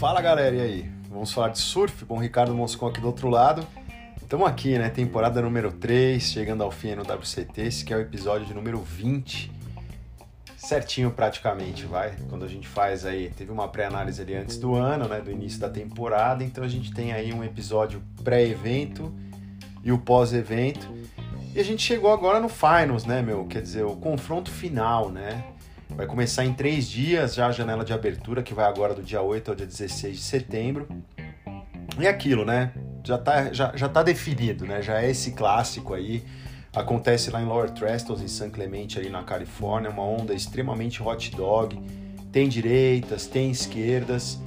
Fala galera, e aí? Vamos falar de surf? Bom, Ricardo Moscou aqui do outro lado. Estamos aqui, né? Temporada número 3, chegando ao fim no WCT, esse que é o episódio de número 20. Certinho praticamente, vai. Quando a gente faz aí, teve uma pré-análise ali antes do ano, né? Do início da temporada, então a gente tem aí um episódio pré-evento e o pós-evento. E a gente chegou agora no finals, né, meu? Quer dizer, o confronto final, né? Vai começar em três dias já a janela de abertura, que vai agora do dia 8 ao dia 16 de setembro. E aquilo, né? Já tá, já, já tá definido, né? Já é esse clássico aí. Acontece lá em Lower Trestles, em San Clemente, ali na Califórnia. Uma onda extremamente hot dog. Tem direitas, tem esquerdas.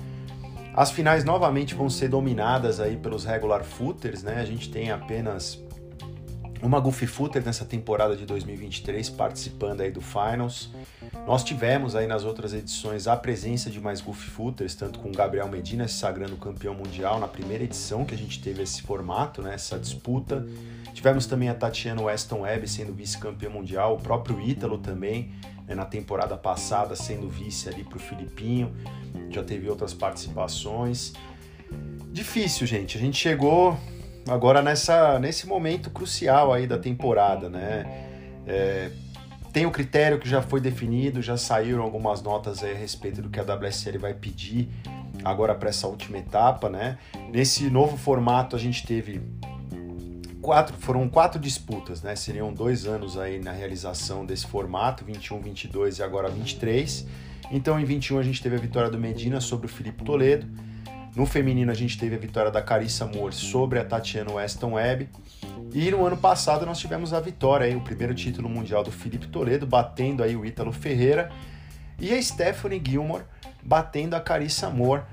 As finais novamente vão ser dominadas aí pelos regular footers, né? A gente tem apenas uma Goofy Footer nessa temporada de 2023 participando aí do Finals. Nós tivemos aí nas outras edições a presença de mais Goofy Footers, tanto com o Gabriel Medina se sagrando campeão mundial na primeira edição que a gente teve esse formato, né, essa disputa. Tivemos também a Tatiana Weston Webb sendo vice-campeã mundial, o próprio Ítalo também, né, na temporada passada sendo vice ali para o Filipinho. Já teve outras participações. Difícil, gente. A gente chegou agora nessa, nesse momento crucial aí da temporada, né? É, tem o critério que já foi definido, já saíram algumas notas a respeito do que a WSL vai pedir agora para essa última etapa, né? Nesse novo formato a gente teve quatro, foram quatro disputas, né? Seriam dois anos aí na realização desse formato, 21, 22 e agora 23. Então em 21 a gente teve a vitória do Medina sobre o Felipe Toledo. No feminino a gente teve a vitória da Carissa Moore sobre a Tatiana Weston Webb. E no ano passado nós tivemos a vitória, aí, o primeiro título mundial do Felipe Toledo, batendo aí o Ítalo Ferreira. E a Stephanie Gilmore batendo a Carissa Moore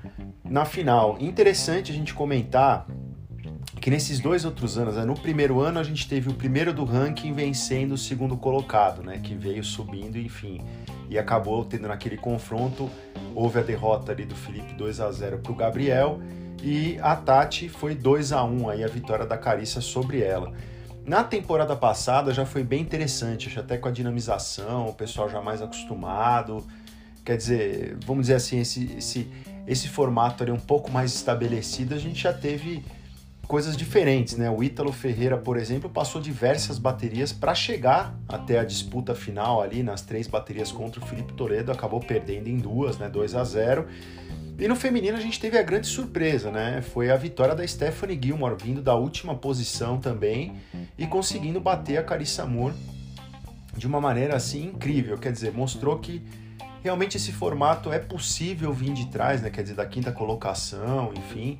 na final. Interessante a gente comentar que nesses dois outros anos, né, no primeiro ano a gente teve o primeiro do ranking vencendo o segundo colocado, né, que veio subindo, enfim, e acabou tendo naquele confronto, houve a derrota ali do Felipe 2 a 0 para o Gabriel e a Tati foi 2 a 1 aí a vitória da Carissa sobre ela. Na temporada passada já foi bem interessante, até com a dinamização, o pessoal já mais acostumado, quer dizer, vamos dizer assim, esse, esse, esse formato ali um pouco mais estabelecido, a gente já teve coisas diferentes, né? O Ítalo Ferreira, por exemplo, passou diversas baterias para chegar até a disputa final ali nas três baterias contra o Felipe Toledo, acabou perdendo em duas, né? 2 a 0. E no feminino a gente teve a grande surpresa, né? Foi a vitória da Stephanie Gilmore, vindo da última posição também e conseguindo bater a Carissa Moore de uma maneira assim incrível. Quer dizer, mostrou que realmente esse formato é possível vir de trás, né? Quer dizer, da quinta colocação, enfim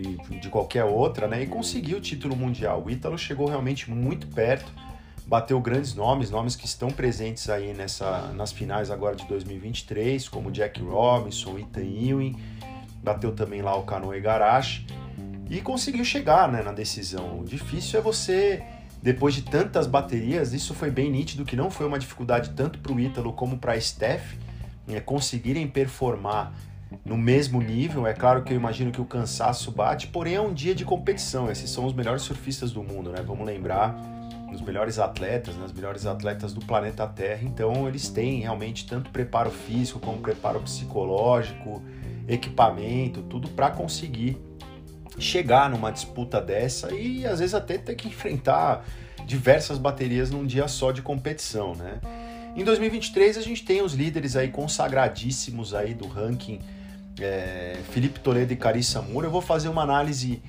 de qualquer outra, né? E conseguiu o título mundial. O Ítalo chegou realmente muito perto, bateu grandes nomes, nomes que estão presentes aí nessa, nas finais agora de 2023, como Jack Robinson, Ethan Ewing, bateu também lá o Kanoe Garashi e conseguiu chegar né, na decisão. O difícil é você, depois de tantas baterias, isso foi bem nítido que não foi uma dificuldade tanto para o Ítalo como para a Steph, né, conseguirem performar no mesmo nível. É claro que eu imagino que o cansaço bate, porém é um dia de competição. Esses são os melhores surfistas do mundo, né? Vamos lembrar os melhores atletas, né? melhores atletas do planeta Terra. Então eles têm realmente tanto preparo físico como preparo psicológico, equipamento, tudo para conseguir chegar numa disputa dessa e às vezes até ter que enfrentar diversas baterias num dia só de competição, né? Em 2023 a gente tem os líderes aí consagradíssimos aí do ranking é, Felipe Toledo e Carissa Moura. Eu vou fazer uma análise.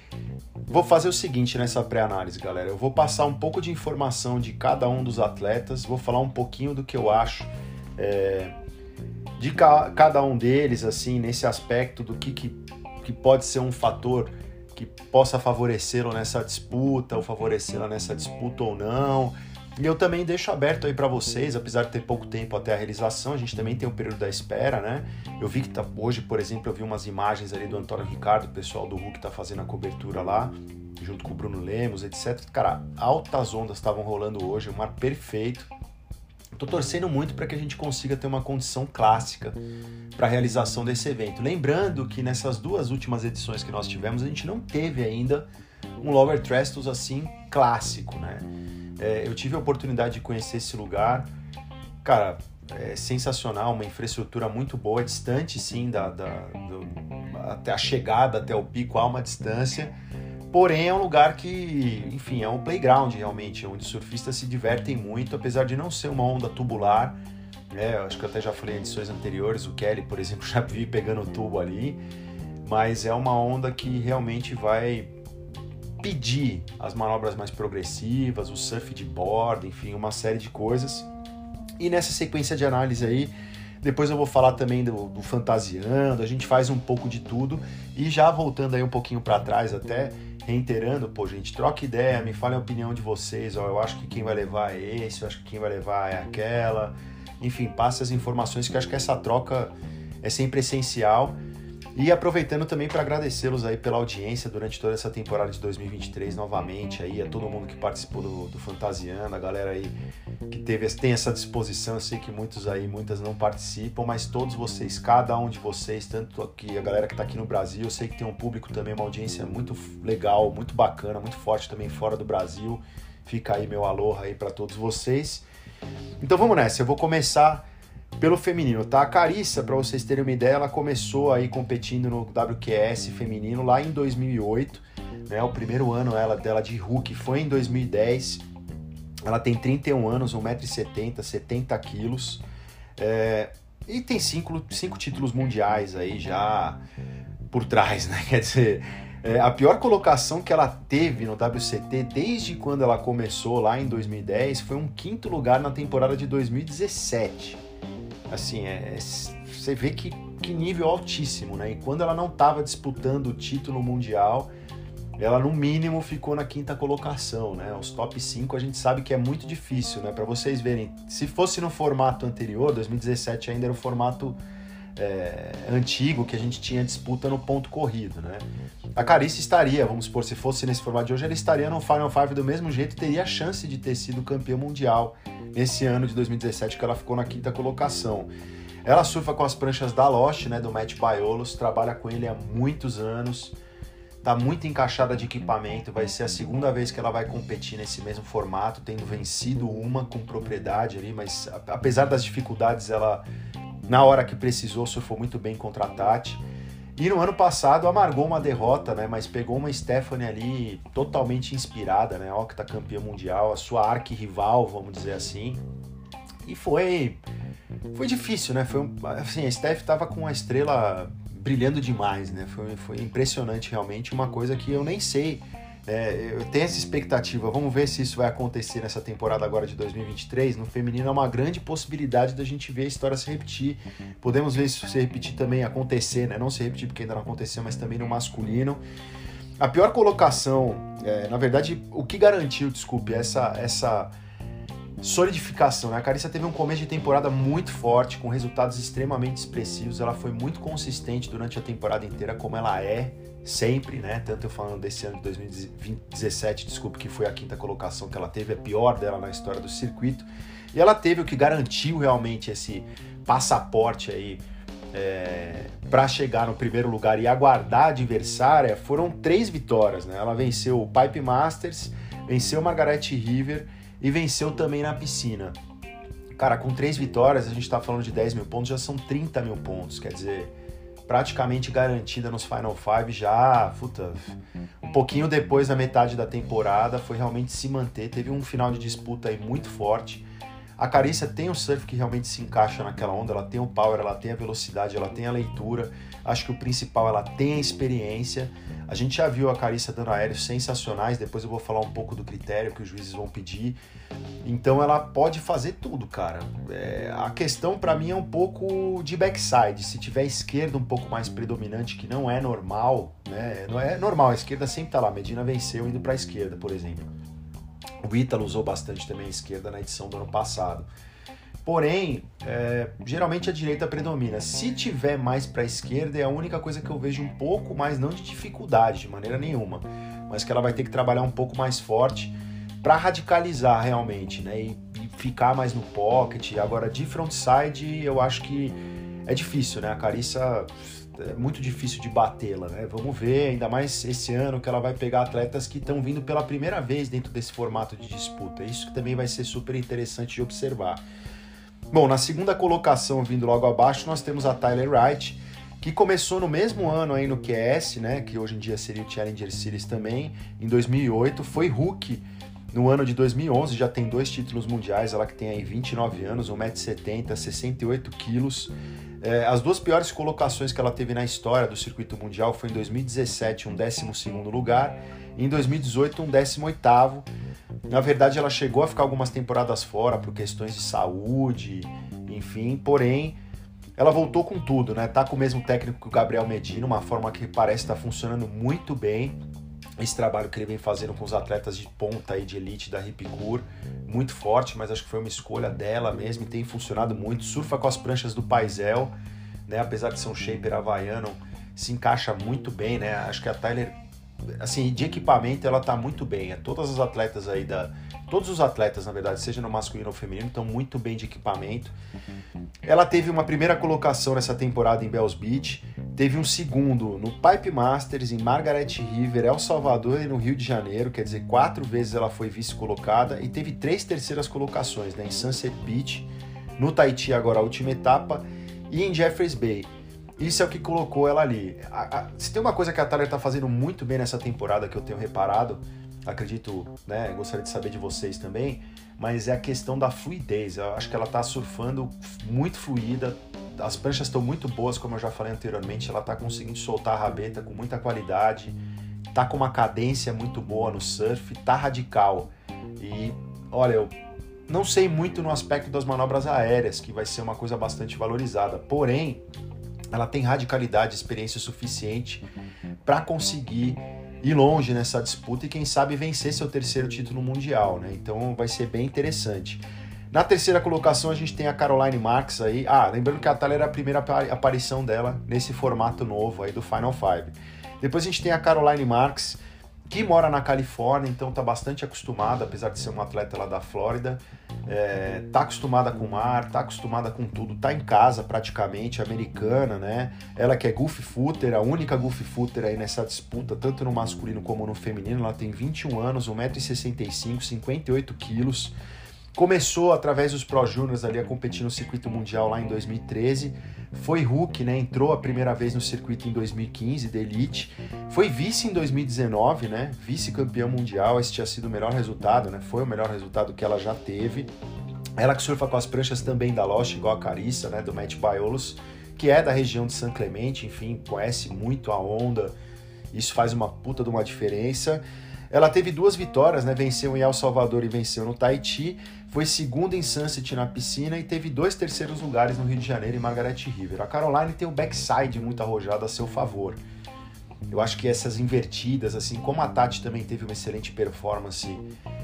Vou fazer o seguinte nessa pré-análise, galera. Eu vou passar um pouco de informação de cada um dos atletas, vou falar um pouquinho do que eu acho é, de ca cada um deles, assim, nesse aspecto do que, que, que pode ser um fator que possa favorecê-lo nessa disputa, ou favorecê-la nessa disputa ou não. E eu também deixo aberto aí para vocês, apesar de ter pouco tempo até a realização, a gente também tem o um período da espera, né? Eu vi que tá, hoje, por exemplo, eu vi umas imagens ali do Antônio Ricardo, o pessoal do Hulk tá fazendo a cobertura lá, junto com o Bruno Lemos, etc. Cara, altas ondas estavam rolando hoje, o mar perfeito. Tô torcendo muito para que a gente consiga ter uma condição clássica para a realização desse evento. Lembrando que nessas duas últimas edições que nós tivemos, a gente não teve ainda um Lower Trestles assim clássico, né? É, eu tive a oportunidade de conhecer esse lugar. Cara, é sensacional, uma infraestrutura muito boa, distante sim da, da do, até a chegada até o pico há uma distância. Porém, é um lugar que, enfim, é um playground realmente, onde surfistas se divertem muito, apesar de não ser uma onda tubular. Né? Acho que eu até já falei em edições anteriores, o Kelly, por exemplo, já vi pegando o tubo ali. Mas é uma onda que realmente vai pedir as manobras mais progressivas, o surf de borda, enfim, uma série de coisas. E nessa sequência de análise aí, depois eu vou falar também do, do fantasiando, a gente faz um pouco de tudo e já voltando aí um pouquinho para trás até reiterando, pô, gente, troca ideia, me fale a opinião de vocês, ó, eu acho que quem vai levar é esse, eu acho que quem vai levar é aquela. Enfim, passe as informações que eu acho que essa troca é sempre essencial e aproveitando também para agradecê-los aí pela audiência durante toda essa temporada de 2023 novamente aí, a todo mundo que participou do, do a galera aí que teve, tem essa disposição, eu sei que muitos aí, muitas não participam, mas todos vocês, cada um de vocês, tanto aqui, a galera que está aqui no Brasil, eu sei que tem um público também, uma audiência muito legal, muito bacana, muito forte também fora do Brasil. Fica aí meu alô aí para todos vocês. Então vamos nessa, eu vou começar pelo feminino, tá? A Carissa, para vocês terem uma ideia, ela começou aí competindo no WQS feminino lá em 2008, né? O primeiro ano ela, dela de Hulk foi em 2010. Ela tem 31 anos, 1,70m, 70 quilos. É, e tem cinco, cinco títulos mundiais aí já por trás, né? Quer dizer, é, a pior colocação que ela teve no WCT desde quando ela começou lá em 2010 foi um quinto lugar na temporada de 2017 assim, é, você vê que, que nível altíssimo, né? E quando ela não estava disputando o título mundial, ela no mínimo ficou na quinta colocação, né? Os top 5 a gente sabe que é muito difícil, né? Para vocês verem, se fosse no formato anterior, 2017 ainda era o formato é, antigo que a gente tinha disputa no ponto corrido, né? A Carice estaria, vamos supor, se fosse nesse formato de hoje, ela estaria no Final Five do mesmo jeito teria a chance de ter sido campeã mundial nesse ano de 2017 que ela ficou na quinta colocação. Ela surfa com as pranchas da Lost, né, do Matt Paiolos, trabalha com ele há muitos anos, tá muito encaixada de equipamento, vai ser a segunda vez que ela vai competir nesse mesmo formato, tendo vencido uma com propriedade ali, mas apesar das dificuldades, ela na hora que precisou surfou muito bem contra a Tati. E no ano passado amargou uma derrota, né? Mas pegou uma Stephanie ali totalmente inspirada, né? Octa campeã mundial, a sua arqui-rival, vamos dizer assim. E foi foi difícil, né? Foi assim, a Steph estava com a estrela brilhando demais, né? Foi, foi impressionante realmente, uma coisa que eu nem sei é, eu tenho essa expectativa, vamos ver se isso vai acontecer nessa temporada agora de 2023. No feminino é uma grande possibilidade da gente ver a história se repetir. Podemos ver isso se repetir também, acontecer, né? Não se repetir porque ainda não aconteceu, mas também no masculino. A pior colocação, é, na verdade, o que garantiu, desculpe, essa, essa solidificação. Né? A Carissa teve um começo de temporada muito forte, com resultados extremamente expressivos. Ela foi muito consistente durante a temporada inteira, como ela é sempre, né? Tanto eu falando desse ano de 2017, desculpe, que foi a quinta colocação que ela teve, a pior dela na história do circuito. E ela teve o que garantiu realmente esse passaporte aí é, para chegar no primeiro lugar e aguardar a adversária foram três vitórias, né? Ela venceu o Pipe Masters, venceu Margaret River e venceu também na piscina. Cara, com três vitórias, a gente tá falando de 10 mil pontos, já são 30 mil pontos, quer dizer, praticamente garantida nos Final Five já, puta, um pouquinho depois da metade da temporada, foi realmente se manter, teve um final de disputa aí muito forte. A Carícia tem o surf que realmente se encaixa naquela onda, ela tem o power, ela tem a velocidade, ela tem a leitura. Acho que o principal, ela tem a experiência. A gente já viu a Carícia dando aéreos sensacionais, depois eu vou falar um pouco do critério que os juízes vão pedir. Então ela pode fazer tudo, cara. É, a questão para mim é um pouco de backside. Se tiver esquerda um pouco mais predominante, que não é normal, né? Não é normal, a esquerda sempre tá lá. Medina venceu indo para a esquerda, por exemplo. O Ítalo usou bastante também a esquerda na edição do ano passado. Porém, é, geralmente a direita predomina. Se tiver mais para a esquerda, é a única coisa que eu vejo um pouco mais, não de dificuldade, de maneira nenhuma, mas que ela vai ter que trabalhar um pouco mais forte para radicalizar realmente, né? E, e, ficar mais no pocket. Agora, de frontside, eu acho que é difícil, né? A Carissa é muito difícil de batê-la, né? Vamos ver, ainda mais esse ano que ela vai pegar atletas que estão vindo pela primeira vez dentro desse formato de disputa. Isso também vai ser super interessante de observar. Bom, na segunda colocação, vindo logo abaixo, nós temos a Tyler Wright, que começou no mesmo ano aí no QS, né, que hoje em dia seria o Challenger Series também, em 2008, foi Hulk no ano de 2011, já tem dois títulos mundiais, ela que tem aí 29 anos, 1,70m, 68 quilos. É, as duas piores colocações que ela teve na história do circuito mundial foi em 2017, um 12 lugar, e em 2018, um 18 Na verdade, ela chegou a ficar algumas temporadas fora por questões de saúde, enfim, porém, ela voltou com tudo, né? Tá com o mesmo técnico que o Gabriel Medina, uma forma que parece estar tá funcionando muito bem esse trabalho que ele vem fazendo com os atletas de ponta aí de elite da Ripcur, muito forte, mas acho que foi uma escolha dela mesmo e tem funcionado muito. Surfa com as pranchas do Paisel, né? Apesar de ser um shaper havaiano, se encaixa muito bem, né? Acho que a Tyler, assim, de equipamento ela tá muito bem. É, todas as atletas aí da, todos os atletas, na verdade, seja no masculino ou feminino, estão muito bem de equipamento. Ela teve uma primeira colocação nessa temporada em Bells Beach, teve um segundo no Pipe Masters em Margaret River, El Salvador e no Rio de Janeiro, quer dizer, quatro vezes ela foi vice-colocada e teve três terceiras colocações, né, em Sunset Beach, no Tahiti agora a última etapa e em Jeffreys Bay. Isso é o que colocou ela ali. A, a, se tem uma coisa que a Tyler está fazendo muito bem nessa temporada que eu tenho reparado, acredito, né, gostaria de saber de vocês também, mas é a questão da fluidez. Eu acho que ela está surfando muito fluida, as pranchas estão muito boas, como eu já falei anteriormente, ela está conseguindo soltar a rabeta com muita qualidade, tá com uma cadência muito boa no surf, tá radical. E olha, eu não sei muito no aspecto das manobras aéreas, que vai ser uma coisa bastante valorizada. Porém, ela tem radicalidade, experiência suficiente para conseguir ir longe nessa disputa e quem sabe vencer seu terceiro título mundial, né? Então vai ser bem interessante. Na terceira colocação a gente tem a Caroline Marks aí. Ah, lembrando que a Thalia era a primeira aparição dela nesse formato novo aí do Final Five. Depois a gente tem a Caroline Marks, que mora na Califórnia, então está bastante acostumada, apesar de ser uma atleta lá da Flórida, é, tá acostumada com o mar, tá acostumada com tudo, tá em casa praticamente, americana, né? Ela que é goofy footer, a única goofy footer aí nessa disputa, tanto no masculino como no feminino, ela tem 21 anos, 1,65m, 58 quilos, Começou através dos Pro Juniors ali a competir no circuito mundial lá em 2013. Foi Hulk, né? Entrou a primeira vez no circuito em 2015 da Elite. Foi vice em 2019, né? Vice-campeão mundial. Esse tinha sido o melhor resultado, né? Foi o melhor resultado que ela já teve. Ela que surfa com as pranchas também da Lost, igual a Carissa, né? Do Matt Biolos, que é da região de San Clemente, enfim, conhece muito a onda. Isso faz uma puta de uma diferença. Ela teve duas vitórias, né? Venceu em El Salvador e venceu no Tahiti. Foi segunda em Sunset na piscina e teve dois terceiros lugares no Rio de Janeiro e Margaret River. A Caroline tem o backside muito arrojado a seu favor. Eu acho que essas invertidas, assim como a Tati também teve uma excelente performance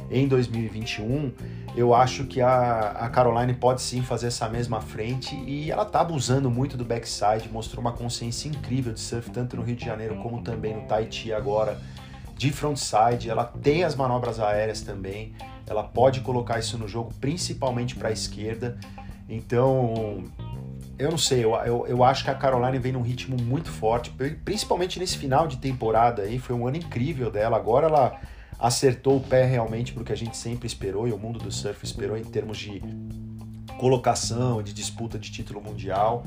em 2021, eu acho que a, a Caroline pode sim fazer essa mesma frente e ela tá abusando muito do backside, mostrou uma consciência incrível de surf, tanto no Rio de Janeiro como também no Tahiti agora de frontside, ela tem as manobras aéreas também, ela pode colocar isso no jogo, principalmente para a esquerda. Então, eu não sei, eu, eu, eu, acho que a Caroline vem num ritmo muito forte, principalmente nesse final de temporada aí, foi um ano incrível dela. Agora ela acertou o pé realmente porque a gente sempre esperou e o mundo do surf esperou em termos de colocação, de disputa de título mundial.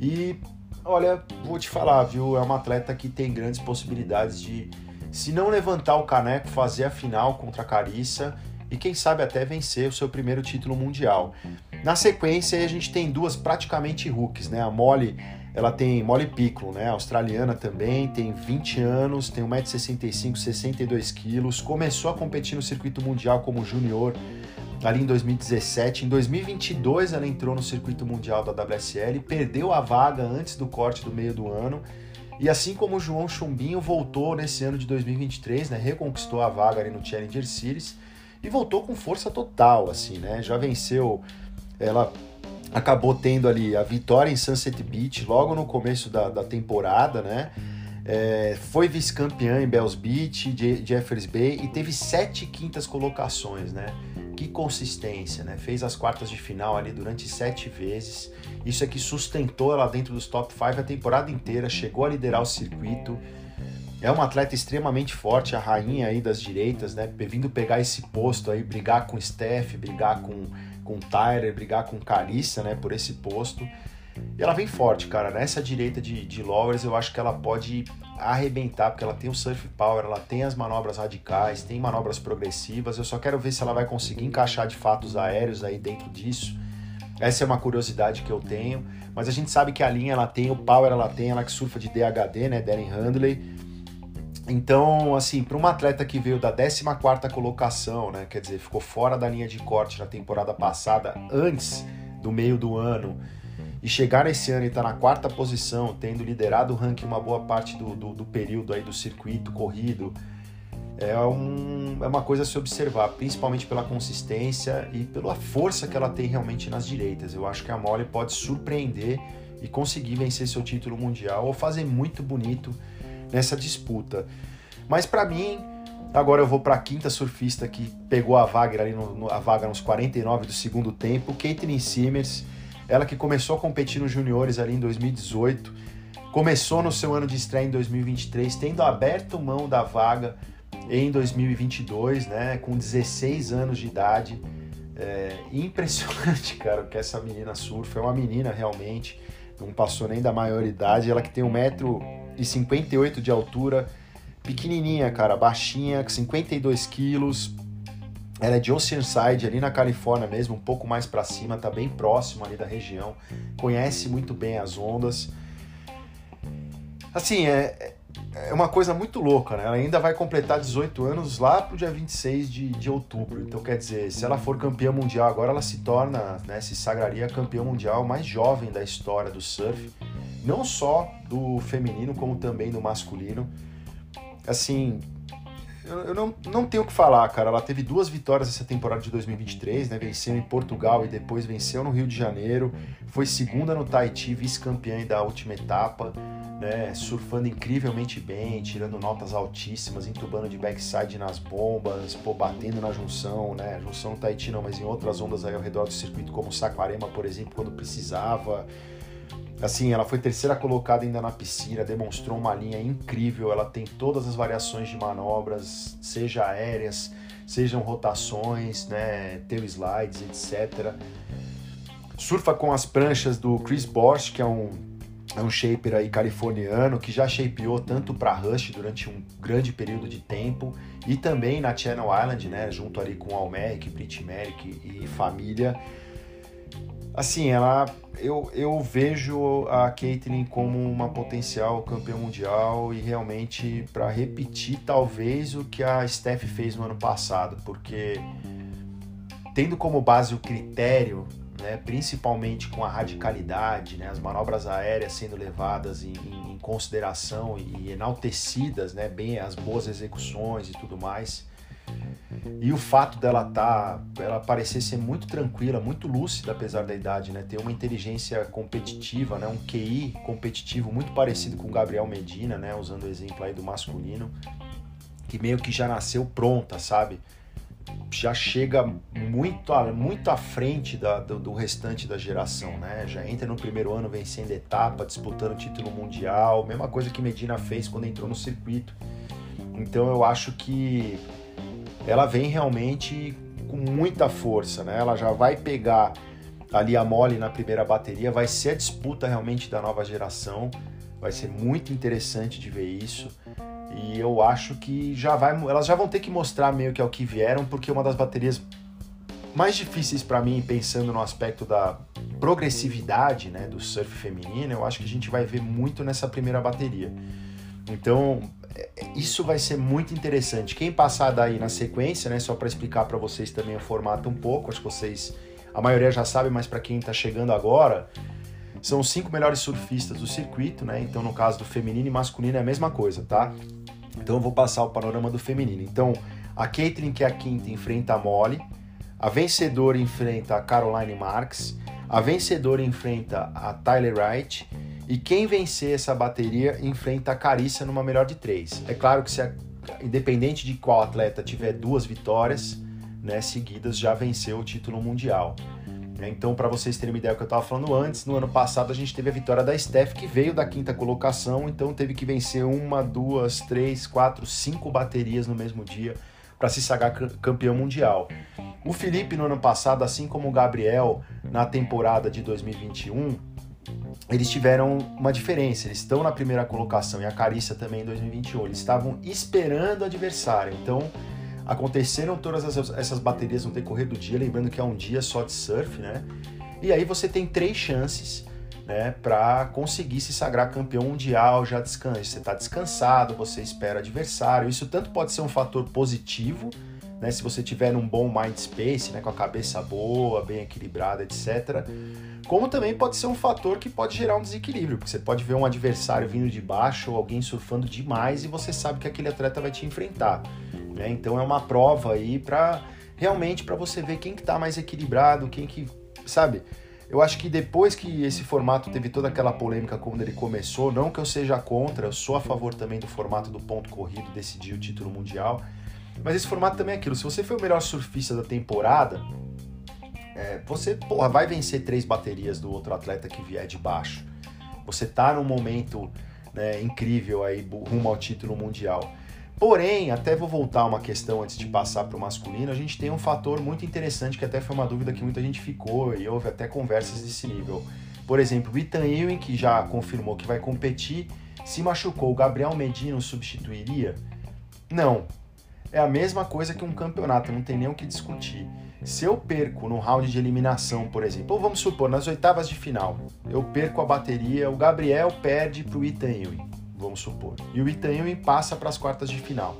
E olha, vou te falar, viu? É uma atleta que tem grandes possibilidades de se não levantar o caneco, fazer a final contra a Carissa e quem sabe até vencer o seu primeiro título mundial. Na sequência, a gente tem duas praticamente rookies, né? A Molly, ela tem Molly Piccolo, né? Australiana também, tem 20 anos, tem 1,65m, 62 quilos, começou a competir no circuito mundial como júnior ali em 2017. Em 2022 ela entrou no circuito mundial da WSL, perdeu a vaga antes do corte do meio do ano e assim como o João Chumbinho voltou nesse ano de 2023, né, reconquistou a vaga ali no Challenger Series e voltou com força total, assim, né? Já venceu, ela acabou tendo ali a vitória em Sunset Beach logo no começo da, da temporada, né? É, foi vice-campeã em Bells Beach, Jeffers Bay e teve sete quintas colocações, né? Que consistência, né? Fez as quartas de final ali durante sete vezes. Isso é que sustentou ela dentro dos top 5 a temporada inteira, chegou a liderar o circuito. É uma atleta extremamente forte, a rainha aí das direitas, né? Vindo pegar esse posto aí, brigar com Steph, brigar com, com Tyler, brigar com Carissa, né? Por esse posto. E ela vem forte, cara. Nessa direita de, de lowers, eu acho que ela pode arrebentar, porque ela tem o surf power, ela tem as manobras radicais, tem manobras progressivas. Eu só quero ver se ela vai conseguir encaixar de fato os aéreos aí dentro disso. Essa é uma curiosidade que eu tenho. Mas a gente sabe que a linha ela tem, o power ela tem, ela que surfa de DHD, né? Darren Handley. Então, assim, para uma atleta que veio da 14 colocação, né? Quer dizer, ficou fora da linha de corte na temporada passada, antes do meio do ano e chegar nesse ano e estar tá na quarta posição, tendo liderado o ranking uma boa parte do, do, do período aí do circuito corrido, é, um, é uma coisa a se observar, principalmente pela consistência e pela força que ela tem realmente nas direitas. Eu acho que a Molly pode surpreender e conseguir vencer seu título mundial ou fazer muito bonito nessa disputa. Mas para mim, agora eu vou para a quinta surfista que pegou a vaga ali no, no, a vaga nos 49 do segundo tempo, Caitlin Simmers ela que começou a competir nos juniores ali em 2018, começou no seu ano de estreia em 2023, tendo aberto mão da vaga em 2022, né, com 16 anos de idade. É impressionante, cara, que essa menina surfa. É uma menina realmente, não passou nem da maioridade. Ela que tem 1,58m de altura, pequenininha, cara, baixinha, 52 quilos, ela é de Oceanside, ali na Califórnia mesmo, um pouco mais para cima, tá bem próximo ali da região. Conhece muito bem as ondas. Assim, é, é uma coisa muito louca, né? Ela ainda vai completar 18 anos lá pro dia 26 de, de outubro. Então, quer dizer, se ela for campeã mundial agora, ela se torna, né, se sagraria campeã mundial mais jovem da história do surf. Não só do feminino, como também do masculino. Assim, eu, não, não tenho o que falar, cara. Ela teve duas vitórias essa temporada de 2023, né? Venceu em Portugal e depois venceu no Rio de Janeiro. Foi segunda no Tahiti, vice-campeã da última etapa, né? Surfando incrivelmente bem, tirando notas altíssimas, entubando de backside nas bombas, pô, batendo na junção, né? Junção no Tahiti não, mas em outras ondas aí ao redor do circuito, como Saquarema, por exemplo, quando precisava. Assim, ela foi terceira colocada ainda na piscina, demonstrou uma linha incrível. Ela tem todas as variações de manobras, seja aéreas, sejam rotações, né, tail slides, etc. Surfa com as pranchas do Chris Bosch, que é um, é um shaper aí californiano, que já shapeou tanto para Rush durante um grande período de tempo, e também na Channel Island, né, junto ali com Almeric, Brit Merrick e família assim, ela eu, eu vejo a Caitlyn como uma potencial campeã mundial e realmente para repetir talvez o que a Steph fez no ano passado, porque tendo como base o critério, né, principalmente com a radicalidade, né, as manobras aéreas sendo levadas em, em consideração e enaltecidas, né, bem as boas execuções e tudo mais, e o fato dela tá, ela parecer ser muito tranquila, muito lúcida apesar da idade, né? Ter uma inteligência competitiva, né? Um QI competitivo muito parecido com o Gabriel Medina, né? Usando o exemplo aí do masculino, que meio que já nasceu pronta, sabe? Já chega muito, muito à frente da, do, do restante da geração, né? Já entra no primeiro ano vencendo etapa, disputando título mundial, mesma coisa que Medina fez quando entrou no circuito. Então eu acho que ela vem realmente com muita força, né? Ela já vai pegar ali a mole na primeira bateria, vai ser a disputa realmente da nova geração, vai ser muito interessante de ver isso. E eu acho que já vai, elas já vão ter que mostrar meio que ao que vieram, porque uma das baterias mais difíceis para mim, pensando no aspecto da progressividade, né, do surf feminino, eu acho que a gente vai ver muito nessa primeira bateria. Então, isso vai ser muito interessante. Quem passar daí na sequência, né, só para explicar para vocês também o formato um pouco, acho que vocês, a maioria já sabe, mas para quem está chegando agora, são os cinco melhores surfistas do circuito, né? Então, no caso do feminino e masculino é a mesma coisa, tá? Então, eu vou passar o panorama do feminino. Então, a Caitlyn, que é a quinta, enfrenta a Molly, a vencedora enfrenta a Caroline Marks, a vencedora enfrenta a Tyler Wright e quem vencer essa bateria enfrenta a Carícia numa melhor de três. É claro que se a, independente de qual atleta tiver duas vitórias né, seguidas, já venceu o título mundial. Então, para vocês terem uma ideia do que eu estava falando antes, no ano passado a gente teve a vitória da Steph, que veio da quinta colocação, então teve que vencer uma, duas, três, quatro, cinco baterias no mesmo dia para se sagrar campeão mundial. O Felipe, no ano passado, assim como o Gabriel, na temporada de 2021, eles tiveram uma diferença. Eles estão na primeira colocação e a Carícia também em 2021. Eles estavam esperando o adversário. Então, aconteceram todas essas, essas baterias no decorrer do dia. Lembrando que é um dia só de surf, né? E aí você tem três chances né, para conseguir se sagrar campeão mundial já descansa. Você está descansado, você espera adversário. Isso tanto pode ser um fator positivo, né, se você tiver um bom mind space, né, com a cabeça boa, bem equilibrada, etc como também pode ser um fator que pode gerar um desequilíbrio, porque você pode ver um adversário vindo de baixo ou alguém surfando demais e você sabe que aquele atleta vai te enfrentar. Né? Então é uma prova aí para realmente para você ver quem que tá mais equilibrado, quem que, sabe? Eu acho que depois que esse formato teve toda aquela polêmica quando ele começou, não que eu seja contra, eu sou a favor também do formato do ponto corrido decidir o título mundial, mas esse formato também é aquilo. Se você foi o melhor surfista da temporada, é, você porra, vai vencer três baterias do outro atleta que vier de baixo. Você tá num momento né, incrível aí rumo ao título mundial. Porém, até vou voltar uma questão antes de passar para o masculino, a gente tem um fator muito interessante que até foi uma dúvida que muita gente ficou e houve até conversas desse nível. Por exemplo, o Ethan Ewing, que já confirmou que vai competir, se machucou. O Gabriel Medina o substituiria? Não. É a mesma coisa que um campeonato, não tem nem o que discutir. Se eu perco no round de eliminação, por exemplo, ou vamos supor, nas oitavas de final, eu perco a bateria, o Gabriel perde para o Ethan Ewing, vamos supor, e o Ethan Ewing passa para as quartas de final.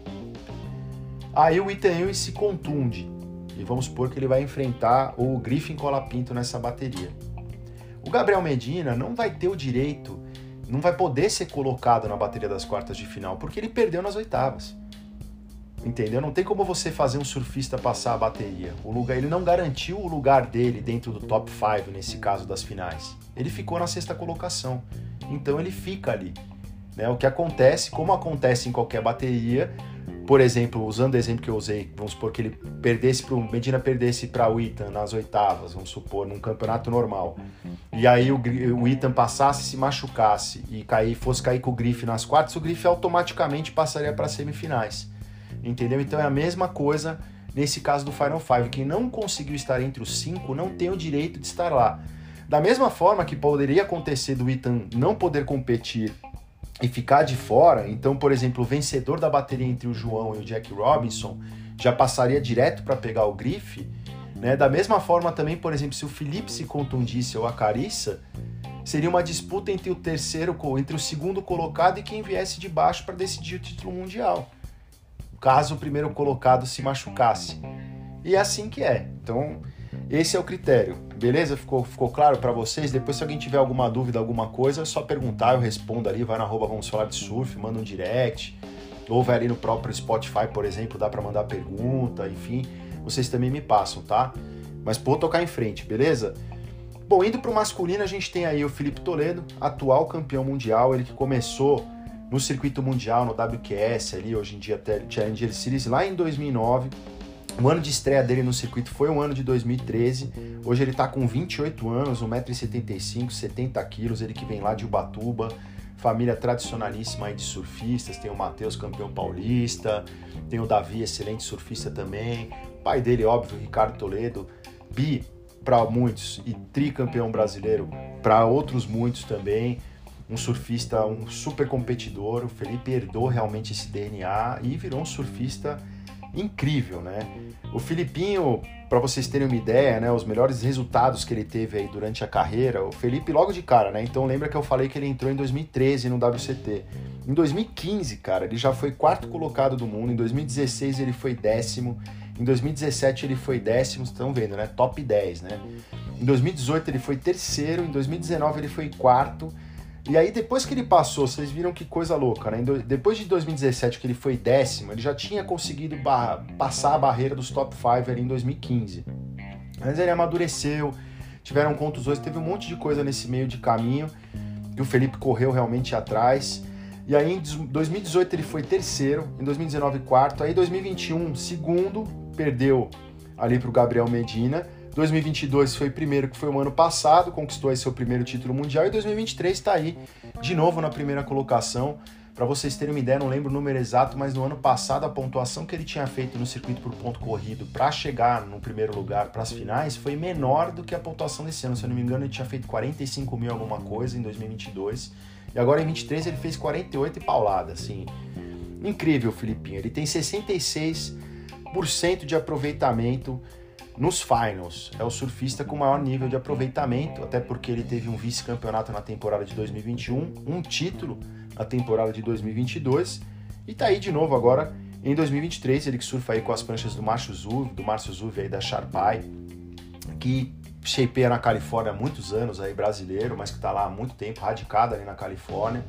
Aí o Ethan Ewing se contunde, e vamos supor que ele vai enfrentar o Griffin Colapinto nessa bateria. O Gabriel Medina não vai ter o direito, não vai poder ser colocado na bateria das quartas de final, porque ele perdeu nas oitavas. Entendeu? Não tem como você fazer um surfista passar a bateria. O lugar, ele não garantiu o lugar dele dentro do top 5 nesse caso das finais. Ele ficou na sexta colocação. Então ele fica ali. Né? O que acontece, como acontece em qualquer bateria, por exemplo, usando o exemplo que eu usei, vamos supor que ele perdesse para o Medina perdesse para o Ethan nas oitavas, vamos supor, num campeonato normal. E aí o, o Ethan passasse, se machucasse e cair, fosse cair com o Griff nas quartas, o Griff automaticamente passaria para semifinais. Entendeu? Então é a mesma coisa nesse caso do Final Five. Quem não conseguiu estar entre os cinco não tem o direito de estar lá. Da mesma forma que poderia acontecer do Ethan não poder competir e ficar de fora, então, por exemplo, o vencedor da bateria entre o João e o Jack Robinson já passaria direto para pegar o grife. Né? Da mesma forma também, por exemplo, se o Felipe se contundisse ou a Carissa, seria uma disputa entre o terceiro, entre o segundo colocado e quem viesse de baixo para decidir o título mundial caso o primeiro colocado se machucasse. E é assim que é. Então, esse é o critério. Beleza? Ficou, ficou claro para vocês? Depois, se alguém tiver alguma dúvida, alguma coisa, é só perguntar, eu respondo ali. Vai na arroba Vamos Falar de Surf, manda um direct. Ou vai ali no próprio Spotify, por exemplo, dá para mandar pergunta, enfim. Vocês também me passam, tá? Mas vou tocar em frente, beleza? Bom, indo para o masculino, a gente tem aí o Felipe Toledo, atual campeão mundial, ele que começou no circuito mundial, no WQS ali, hoje em dia Challenger Series, lá em 2009. O ano de estreia dele no circuito foi o ano de 2013. Hoje ele está com 28 anos, 1,75m, 70kg, ele que vem lá de Ubatuba, família tradicionalíssima de surfistas, tem o Matheus, campeão paulista, tem o Davi, excelente surfista também, pai dele, óbvio, Ricardo Toledo, bi para muitos e tricampeão brasileiro para outros muitos também um surfista, um super competidor. O Felipe herdou realmente esse DNA e virou um surfista incrível, né? O Filipinho, para vocês terem uma ideia, né, os melhores resultados que ele teve aí durante a carreira, o Felipe logo de cara, né? Então lembra que eu falei que ele entrou em 2013 no WCT. Em 2015, cara, ele já foi quarto colocado do mundo, em 2016 ele foi décimo, em 2017 ele foi décimo, estão vendo, né? Top 10, né? Em 2018 ele foi terceiro, em 2019 ele foi quarto, e aí, depois que ele passou, vocês viram que coisa louca, né? Depois de 2017, que ele foi décimo, ele já tinha conseguido passar a barreira dos top 5 ali em 2015. Mas ele amadureceu, tiveram contusões, teve um monte de coisa nesse meio de caminho, que o Felipe correu realmente atrás. E aí, em 2018, ele foi terceiro, em 2019, quarto, aí, em 2021, segundo, perdeu ali para o Gabriel Medina. 2022 foi primeiro, que foi o ano passado, conquistou aí seu primeiro título mundial, e 2023 está aí de novo na primeira colocação. Para vocês terem uma ideia, não lembro o número exato, mas no ano passado a pontuação que ele tinha feito no circuito por ponto corrido para chegar no primeiro lugar para as finais foi menor do que a pontuação desse ano. Se eu não me engano, ele tinha feito 45 mil alguma coisa em 2022 e agora em 23 ele fez 48 e paulada, assim. Incrível, Filipinho. Ele tem 66% de aproveitamento nos finals. É o surfista com maior nível de aproveitamento, até porque ele teve um vice-campeonato na temporada de 2021, um título na temporada de 2022 e tá aí de novo agora em 2023, ele que surfa aí com as pranchas do Márcio Zuv, do Márcio Zuv aí da Sharpai, que shapeia na Califórnia há muitos anos aí, brasileiro, mas que tá lá há muito tempo, radicado ali na Califórnia.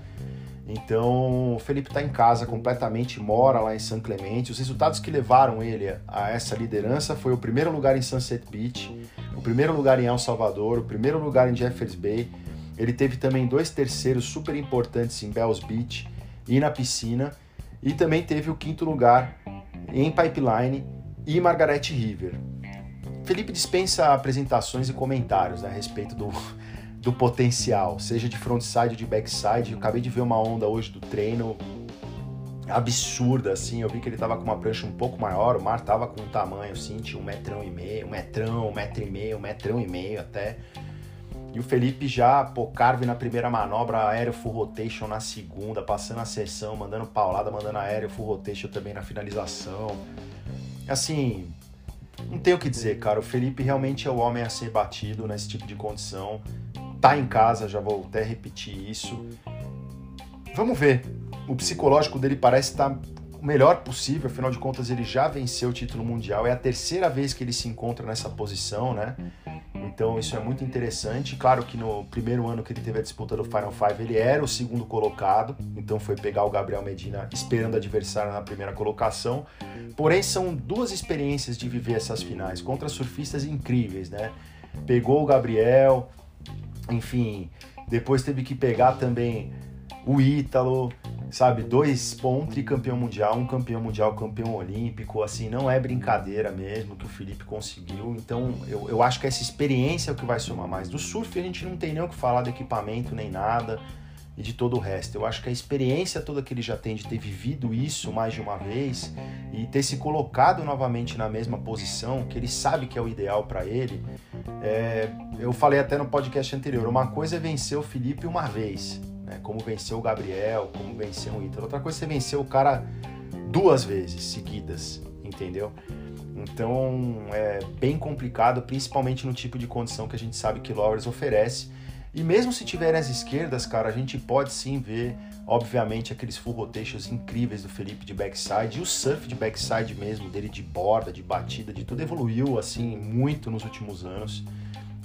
Então, o Felipe está em casa completamente, mora lá em San Clemente. Os resultados que levaram ele a essa liderança foi o primeiro lugar em Sunset Beach, o primeiro lugar em El Salvador, o primeiro lugar em Jeffers Bay, ele teve também dois terceiros super importantes em Bells Beach e na piscina, e também teve o quinto lugar em Pipeline e Margaret River. Felipe dispensa apresentações e comentários né, a respeito do, do potencial, seja de frontside ou de backside. Eu acabei de ver uma onda hoje do treino absurda, assim. Eu vi que ele tava com uma prancha um pouco maior, o mar tava com um tamanho, assim, tinha um metrão e meio, um metrão, um metro e meio, um metrão e meio até. E o Felipe já, pô, carve na primeira manobra, aéreo full rotation na segunda, passando a sessão, mandando paulada, mandando aéreo full rotation também na finalização. Assim, não tenho o que dizer, cara. O Felipe realmente é o homem a ser batido nesse tipo de condição. Tá em casa, já vou até repetir isso. Vamos ver. O psicológico dele parece estar o melhor possível, afinal de contas ele já venceu o título mundial. É a terceira vez que ele se encontra nessa posição, né? Então isso é muito interessante. Claro que no primeiro ano que ele teve a disputa do Final Five, ele era o segundo colocado, então foi pegar o Gabriel Medina esperando o adversário na primeira colocação. Porém, são duas experiências de viver essas finais contra surfistas incríveis, né? Pegou o Gabriel, enfim, depois teve que pegar também o Ítalo, sabe? Dois, bom, um tricampeão mundial, um campeão mundial, campeão olímpico, assim, não é brincadeira mesmo que o Felipe conseguiu. Então, eu, eu acho que essa experiência é o que vai somar mais. Do surf a gente não tem nem o que falar do equipamento nem nada e de todo o resto. Eu acho que a experiência toda que ele já tem de ter vivido isso mais de uma vez e ter se colocado novamente na mesma posição, que ele sabe que é o ideal para ele. É, eu falei até no podcast anterior, uma coisa é vencer o Felipe uma vez, né? Como venceu o Gabriel, como venceu o Ítalo. Outra coisa é vencer o cara duas vezes seguidas, entendeu? Então é bem complicado, principalmente no tipo de condição que a gente sabe que Lowers oferece. E mesmo se tiverem as esquerdas, cara, a gente pode sim ver, obviamente, aqueles full rotations incríveis do Felipe de backside e o surf de backside mesmo, dele de borda, de batida, de tudo evoluiu assim muito nos últimos anos.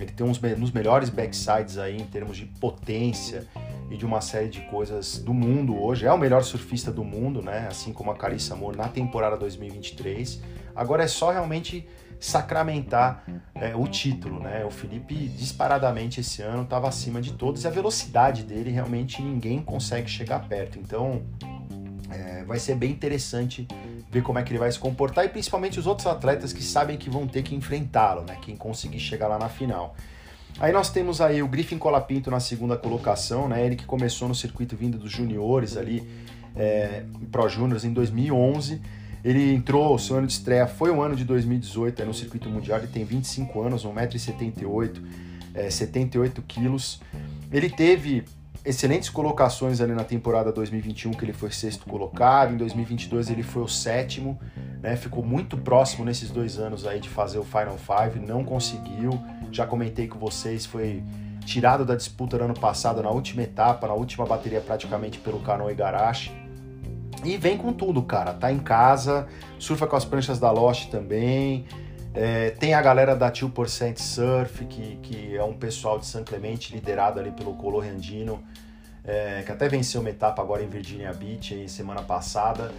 Ele tem uns nos melhores backsides aí em termos de potência e de uma série de coisas do mundo hoje. É o melhor surfista do mundo, né? Assim como a Carissa Moore na temporada 2023. Agora é só realmente sacramentar é, o título, né? O Felipe disparadamente esse ano estava acima de todos e a velocidade dele realmente ninguém consegue chegar perto. Então é, vai ser bem interessante ver como é que ele vai se comportar e principalmente os outros atletas que sabem que vão ter que enfrentá-lo, né? Quem conseguir chegar lá na final. Aí nós temos aí o Griffin Colapinto na segunda colocação, né? Ele que começou no circuito vindo dos juniores ali, é, Pro Juniors em 2011. Ele entrou, seu ano de estreia foi o ano de 2018 é no circuito mundial, ele tem 25 anos, 1,78m, é, 78 quilos. Ele teve excelentes colocações ali na temporada 2021, que ele foi sexto colocado, em 2022 ele foi o sétimo, né? Ficou muito próximo nesses dois anos aí de fazer o Final Five, não conseguiu. Já comentei com vocês, foi tirado da disputa no ano passado, na última etapa, na última bateria praticamente pelo Kano Igarashi. E vem com tudo, cara. Tá em casa, surfa com as pranchas da Lost também. É, tem a galera da 2% Surf, que, que é um pessoal de San Clemente, liderado ali pelo Color Andino, é, que até venceu uma etapa agora em Virginia Beach, aí, semana passada,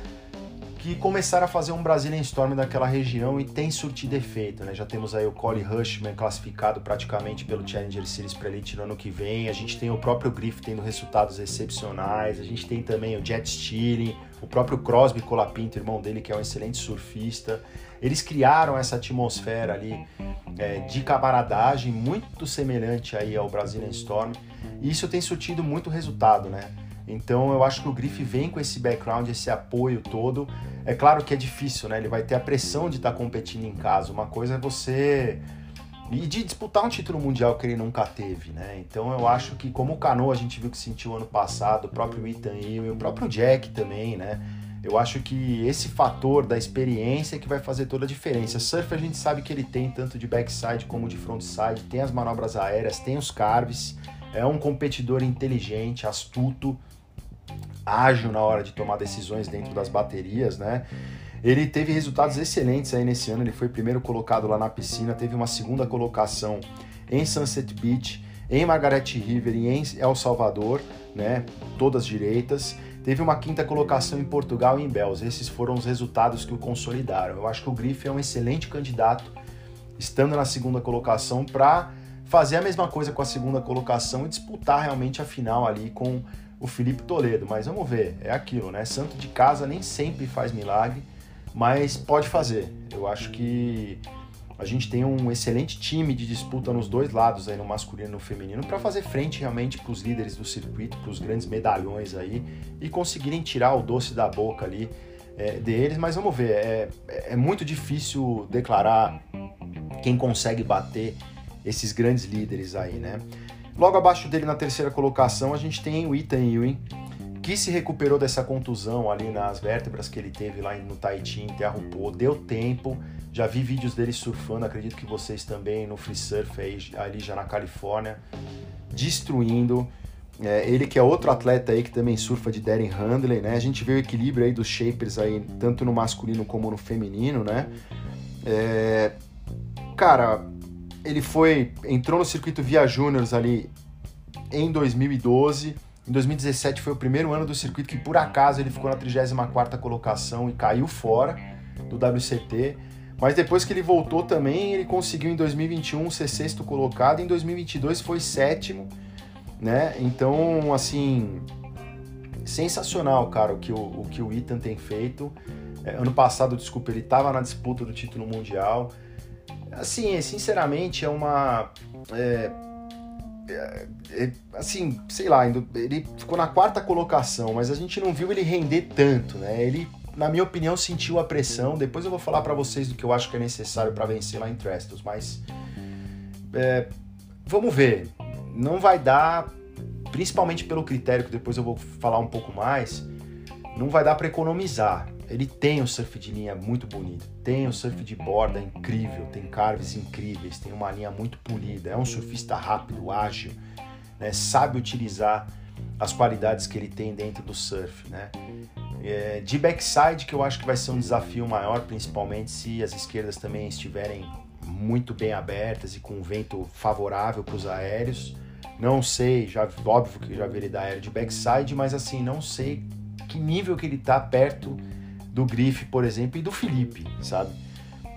que começaram a fazer um Brazilian Storm daquela região e tem surtido efeito, né? Já temos aí o Collie Rushman classificado praticamente pelo Challenger Series para Elite no ano que vem, a gente tem o próprio Griff tendo resultados excepcionais, a gente tem também o Jet Stealing, o próprio Crosby Colapinto, irmão dele, que é um excelente surfista. Eles criaram essa atmosfera ali é, de camaradagem muito semelhante aí ao Brazilian Storm e isso tem surtido muito resultado, né? Então eu acho que o Griff vem com esse background, esse apoio todo. É claro que é difícil, né? Ele vai ter a pressão de estar tá competindo em casa. Uma coisa é você e de disputar um título mundial que ele nunca teve, né? Então eu acho que como o Cano a gente viu que sentiu ano passado, o próprio Ethan e o próprio Jack também, né? Eu acho que esse fator da experiência é que vai fazer toda a diferença. Surf a gente sabe que ele tem tanto de backside como de frontside, tem as manobras aéreas, tem os carves, é um competidor inteligente, astuto, ágil na hora de tomar decisões dentro das baterias, né? Ele teve resultados excelentes aí nesse ano, ele foi primeiro colocado lá na piscina, teve uma segunda colocação em Sunset Beach, em Margaret River e em El Salvador, né? Todas direitas. Teve uma quinta colocação em Portugal e em Bells. Esses foram os resultados que o consolidaram. Eu acho que o Griff é um excelente candidato, estando na segunda colocação, para fazer a mesma coisa com a segunda colocação e disputar realmente a final ali com o Felipe Toledo. Mas vamos ver, é aquilo, né? Santo de casa nem sempre faz milagre mas pode fazer. Eu acho que a gente tem um excelente time de disputa nos dois lados, aí no masculino e no feminino, para fazer frente realmente para os líderes do circuito, para os grandes medalhões aí e conseguirem tirar o doce da boca ali é, deles. Mas vamos ver, é, é muito difícil declarar quem consegue bater esses grandes líderes aí, né? Logo abaixo dele na terceira colocação a gente tem o Ethan Ewing, que se recuperou dessa contusão ali nas vértebras que ele teve lá no Tahiti, em deu tempo, já vi vídeos dele surfando, acredito que vocês também, no free surf aí, ali já na Califórnia, destruindo. É, ele que é outro atleta aí que também surfa de Darren Handley, né? A gente vê o equilíbrio aí dos shapers aí, tanto no masculino como no feminino, né? É, cara, ele foi, entrou no circuito Via Juniors ali em 2012, em 2017 foi o primeiro ano do circuito que por acaso ele ficou na 34ª colocação e caiu fora do WCT. Mas depois que ele voltou também, ele conseguiu em 2021 ser sexto colocado, em 2022 foi sétimo, né? Então, assim, sensacional, cara, o que o, o, que o Ethan tem feito. É, ano passado, desculpa, ele estava na disputa do título mundial. Assim, sinceramente, é uma... É, assim, sei lá, ele ficou na quarta colocação, mas a gente não viu ele render tanto, né? Ele, na minha opinião, sentiu a pressão. Depois eu vou falar para vocês do que eu acho que é necessário para vencer lá em Trestles, mas é, vamos ver. Não vai dar, principalmente pelo critério que depois eu vou falar um pouco mais, não vai dar para economizar. Ele tem o surf de linha muito bonito, tem o surf de borda incrível, tem carves incríveis, tem uma linha muito polida, é um surfista rápido, ágil, né? sabe utilizar as qualidades que ele tem dentro do surf, né? É, de backside que eu acho que vai ser um desafio maior, principalmente se as esquerdas também estiverem muito bem abertas e com vento favorável para os aéreos. Não sei, já óbvio que já vi ele da aéreo de backside, mas assim não sei que nível que ele está perto do Grife, por exemplo, e do Felipe, sabe?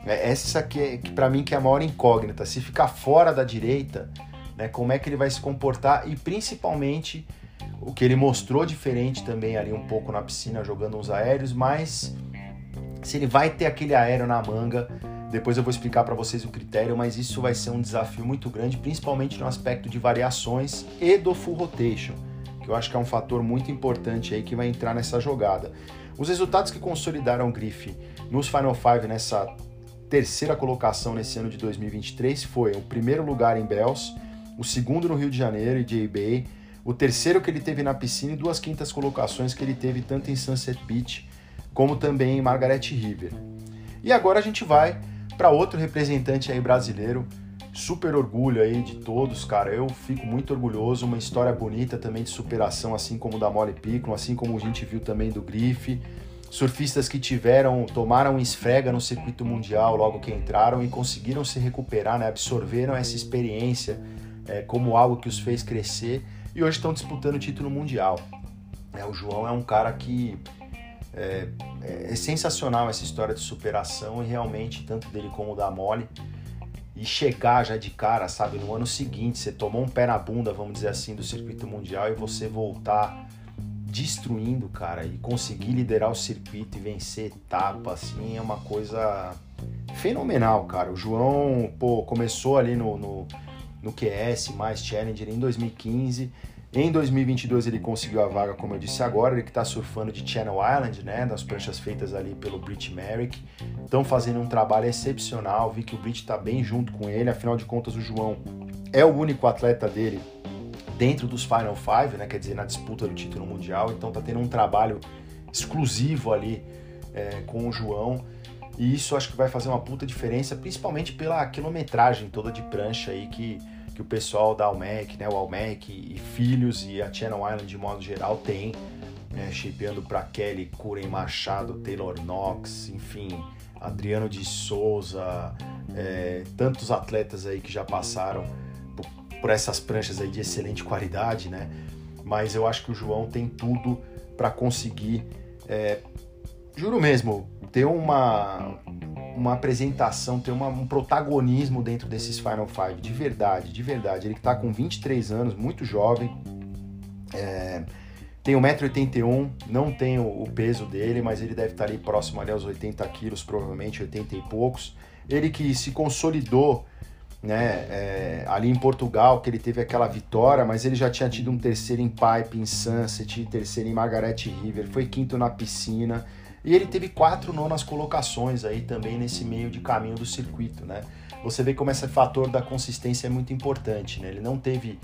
É essa que, é, que para mim que é a maior incógnita. Se ficar fora da direita, né, como é que ele vai se comportar e principalmente o que ele mostrou diferente também ali um pouco na piscina jogando uns aéreos, mas se ele vai ter aquele aéreo na manga, depois eu vou explicar para vocês o critério, mas isso vai ser um desafio muito grande, principalmente no aspecto de variações e do full rotation, que eu acho que é um fator muito importante aí que vai entrar nessa jogada. Os resultados que consolidaram o Griff nos Final Five nessa terceira colocação nesse ano de 2023 foi o primeiro lugar em Bells, o segundo no Rio de Janeiro e J-Bay, o terceiro que ele teve na piscina e duas quintas colocações que ele teve tanto em Sunset Beach como também em Margaret River. E agora a gente vai para outro representante aí brasileiro, super orgulho aí de todos, cara. Eu fico muito orgulhoso, uma história bonita também de superação, assim como da Molly Piccolo, assim como a gente viu também do Grife. Surfistas que tiveram, tomaram esfrega no circuito mundial logo que entraram e conseguiram se recuperar, né? absorveram essa experiência é, como algo que os fez crescer e hoje estão disputando o título mundial. É, o João é um cara que é, é, é sensacional essa história de superação e realmente, tanto dele como da Molly, e chegar já de cara, sabe, no ano seguinte, você tomou um pé na bunda, vamos dizer assim, do circuito mundial e você voltar destruindo, cara, e conseguir liderar o circuito e vencer etapa, assim, é uma coisa fenomenal, cara. O João, pô, começou ali no, no, no QS mais Challenger em 2015, Em 2022 ele conseguiu a vaga, como eu disse agora, ele que está surfando de Channel Island, né, das pranchas feitas ali pelo Brit Merrick. Estão fazendo um trabalho excepcional, vi que o Brit está bem junto com ele, afinal de contas o João é o único atleta dele dentro dos Final Five, né, quer dizer, na disputa do título mundial, então está tendo um trabalho exclusivo ali é, com o João. E isso acho que vai fazer uma puta diferença, principalmente pela quilometragem toda de prancha aí que que o pessoal da Almec, né, o Almec e filhos e a Channel Island de modo geral tem, né, para Kelly, Curen Machado, Taylor Knox, enfim, Adriano de Souza, é, tantos atletas aí que já passaram por, por essas pranchas aí de excelente qualidade, né? Mas eu acho que o João tem tudo para conseguir, é, juro mesmo, ter uma uma apresentação, ter uma, um protagonismo dentro desses Final Five, de verdade, de verdade. Ele que tá com 23 anos, muito jovem, é, tem 1,81m, não tem o, o, peso dele, mas ele deve estar ali próximo ali aos 80 quilos, provavelmente 80 e poucos. Ele que se consolidou né, é, ali em Portugal, que ele teve aquela vitória, mas ele já tinha tido um terceiro em Pipe, em Sunset, terceiro em Margaret River, foi quinto na piscina, e ele teve quatro nonas colocações aí também nesse meio de caminho do circuito, né? Você vê como esse fator da consistência é muito importante, né? Ele não teve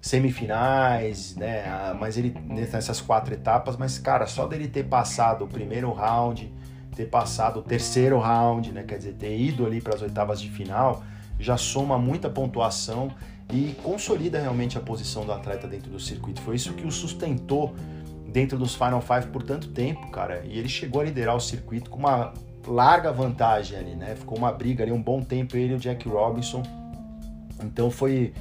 semifinais, né? Mas ele nessas quatro etapas, mas cara, só dele ter passado o primeiro round, ter passado o terceiro round, né? Quer dizer, ter ido ali para as oitavas de final, já soma muita pontuação e consolida realmente a posição do atleta dentro do circuito. Foi isso que o sustentou dentro dos Final Five por tanto tempo, cara. E ele chegou a liderar o circuito com uma larga vantagem ali, né? Ficou uma briga ali um bom tempo ele e o Jack Robinson. Então foi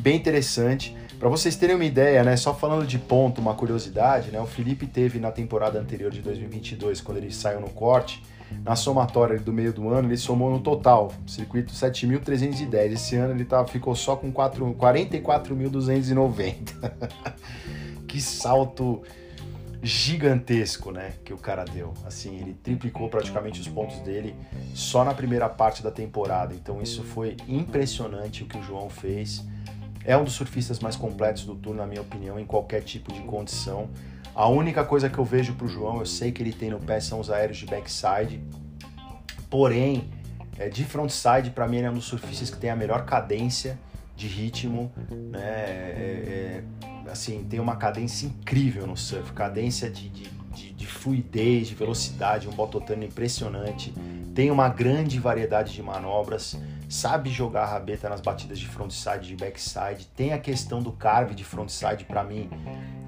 bem interessante. Para vocês terem uma ideia, né, só falando de ponto, uma curiosidade, né, o Felipe teve na temporada anterior de 2022, quando ele saiu no corte, na somatória do meio do ano, ele somou no total, circuito 7.310. Esse ano ele tá, ficou só com 44.290. que salto gigantesco, né, que o cara deu. Assim, ele triplicou praticamente os pontos dele só na primeira parte da temporada. Então isso foi impressionante o que o João fez. É um dos surfistas mais completos do tour, na minha opinião, em qualquer tipo de condição. A única coisa que eu vejo pro João, eu sei que ele tem no pé são os aéreos de backside. Porém, é, de frontside, para mim, ele é um dos surfistas que tem a melhor cadência de ritmo, né? É, é, assim, tem uma cadência incrível no surf, cadência de, de, de, de fluidez, de velocidade, um bototano impressionante, tem uma grande variedade de manobras, sabe jogar a rabeta nas batidas de frontside e de backside, tem a questão do carve de frontside para mim,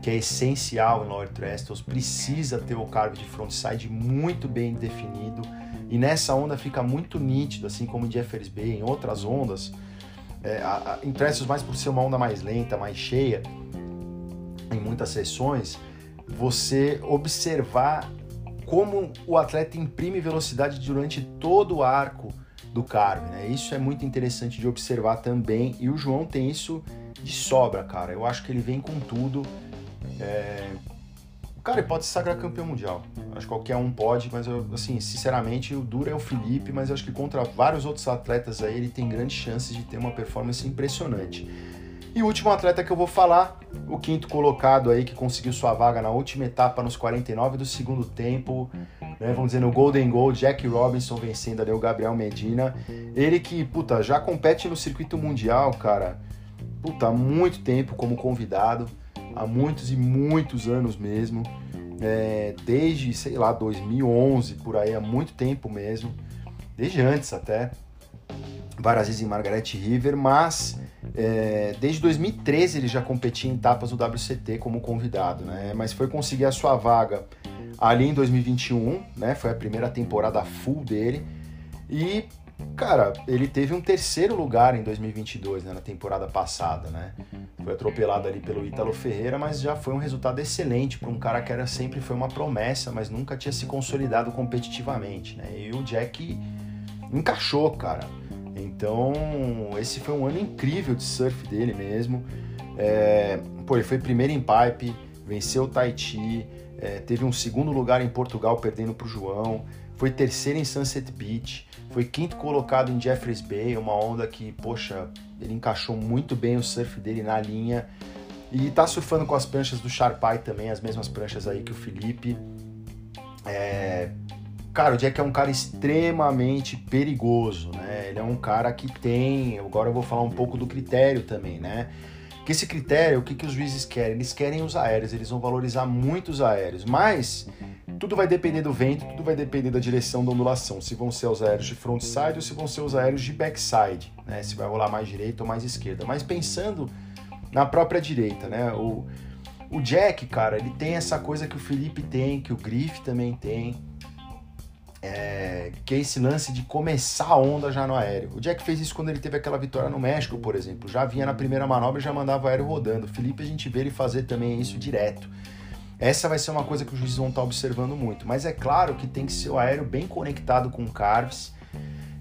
que é essencial em Lower Trestles, precisa ter o carve de frontside muito bem definido, e nessa onda fica muito nítido, assim como em Jeffers Bay, em outras ondas, é, a, a, em Trestles mais por ser uma onda mais lenta, mais cheia, em muitas sessões, você observar como o atleta imprime velocidade durante todo o arco do carve, né? Isso é muito interessante de observar também e o João tem isso de sobra, cara. Eu acho que ele vem com tudo. É... Cara pode se sagrar campeão mundial. Acho que qualquer um pode, mas eu, assim, sinceramente, o duro é o Felipe, mas acho que contra vários outros atletas aí ele tem grandes chances de ter uma performance impressionante. E o último atleta que eu vou falar, o quinto colocado aí que conseguiu sua vaga na última etapa nos 49 do segundo tempo, né, vamos dizer no Golden Goal, Jack Robinson vencendo ali o Gabriel Medina. Ele que, puta, já compete no circuito mundial, cara, puta, há muito tempo como convidado, há muitos e muitos anos mesmo. É, desde, sei lá, 2011, por aí, há muito tempo mesmo, desde antes até, várias vezes em Margaret River, mas é, desde 2013 ele já competia em etapas do WCT como convidado, né? Mas foi conseguir a sua vaga ali em 2021, né? Foi a primeira temporada full dele. E, cara, ele teve um terceiro lugar em 2022, né? Na temporada passada, né? Foi atropelado ali pelo Ítalo Ferreira, mas já foi um resultado excelente para um cara que era sempre foi uma promessa, mas nunca tinha se consolidado competitivamente, né? E o Jack encaixou, cara então, esse foi um ano incrível de surf dele mesmo. É, pô, ele foi primeiro em pipe, venceu o Tahiti, é, teve um segundo lugar em Portugal perdendo para o João, foi terceiro em Sunset Beach, foi quinto colocado em Jeffreys Bay, uma onda que, poxa, ele encaixou muito bem o surf dele na linha. E tá surfando com as pranchas do Sharpai também, as mesmas pranchas aí que o Felipe. É... Cara, o Jack é um cara extremamente perigoso, né? Ele é um cara que tem. Agora eu vou falar um pouco do critério também, né? Que esse critério, o que, que os juízes querem? Eles querem os aéreos, eles vão valorizar muito os aéreos, mas tudo vai depender do vento, tudo vai depender da direção da ondulação. Se vão ser os aéreos de frontside ou se vão ser os aéreos de backside, né? Se vai rolar mais direita ou mais esquerda. Mas pensando na própria direita, né? O, o Jack, cara, ele tem essa coisa que o Felipe tem, que o Griff também tem, é, que é esse lance de começar a onda já no aéreo. O Jack fez isso quando ele teve aquela vitória no México, por exemplo. Já vinha na primeira manobra e já mandava o aéreo rodando. O Felipe, a gente vê ele fazer também isso direto. Essa vai ser uma coisa que os juízes vão estar observando muito. Mas é claro que tem que ser o aéreo bem conectado com o carves.